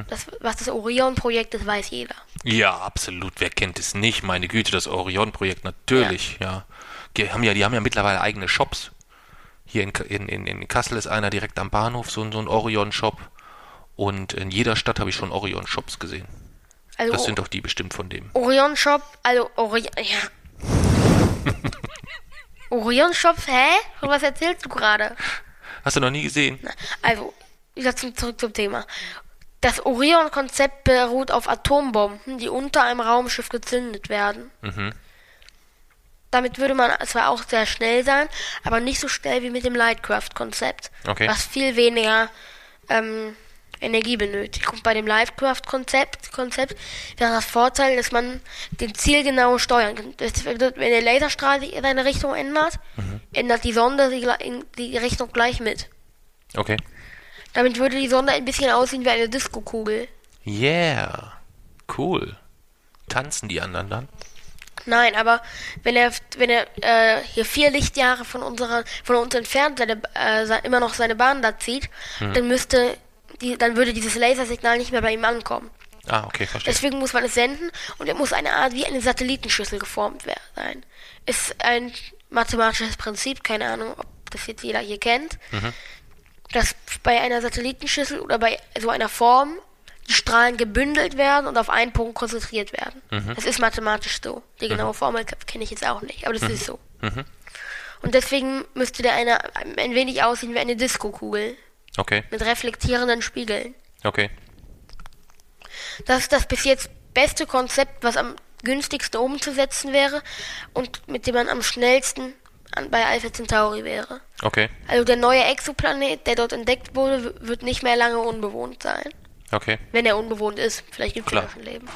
Das, was das Orion-Projekt ist, weiß jeder. Ja, absolut. Wer kennt es nicht? Meine Güte, das Orion-Projekt, natürlich, ja. Die haben ja, die haben ja mittlerweile eigene Shops. Hier in, in, in, Kassel ist einer direkt am Bahnhof, so, so ein Orion-Shop. Und in jeder Stadt habe ich schon Orion-Shops gesehen. Also Das sind doch die bestimmt von dem. Orion-Shop, also Orion, ja. Orion-Shop, hä? Was erzählst du gerade? Hast du noch nie gesehen? Also, wieder zurück zum Thema. Das Orion-Konzept beruht auf Atombomben, die unter einem Raumschiff gezündet werden. Mhm. Damit würde man zwar auch sehr schnell sein, aber nicht so schnell wie mit dem Lightcraft-Konzept. Okay. Was viel weniger ähm, Energie benötigt. Und bei dem Livecraft-Konzept Konzept wäre das Vorteil, dass man den Ziel genau steuern kann. Das, wenn der Laserstrahl seine Richtung ändert, mhm. ändert die Sonde die, die Richtung gleich mit. Okay. Damit würde die Sonde ein bisschen aussehen wie eine Disco-Kugel. Yeah. Cool. Tanzen die anderen dann? Nein, aber wenn er, wenn er äh, hier vier Lichtjahre von unserer, von uns entfernt seine, äh, immer noch seine Bahn da zieht, hm. dann müsste, die, dann würde dieses Lasersignal nicht mehr bei ihm ankommen. Ah, okay, verstehe. Deswegen muss man es senden und er muss eine Art wie eine Satellitenschüssel geformt sein. Ist ein mathematisches Prinzip, keine Ahnung, ob das jetzt jeder hier kennt, mhm. dass bei einer Satellitenschüssel oder bei so einer Form die Strahlen gebündelt werden und auf einen Punkt konzentriert werden. Mhm. Das ist mathematisch so. Die genaue mhm. Formel kenne ich jetzt auch nicht, aber das mhm. ist so. Mhm. Und deswegen müsste der eine ein wenig aussehen wie eine Diskokugel. Okay. Mit reflektierenden Spiegeln. Okay. Das ist das bis jetzt beste Konzept, was am günstigsten umzusetzen wäre und mit dem man am schnellsten an, bei Alpha Centauri wäre. Okay. Also der neue Exoplanet, der dort entdeckt wurde, wird nicht mehr lange unbewohnt sein. Okay. Wenn er unbewohnt ist. Vielleicht gibt es ja schon Leben.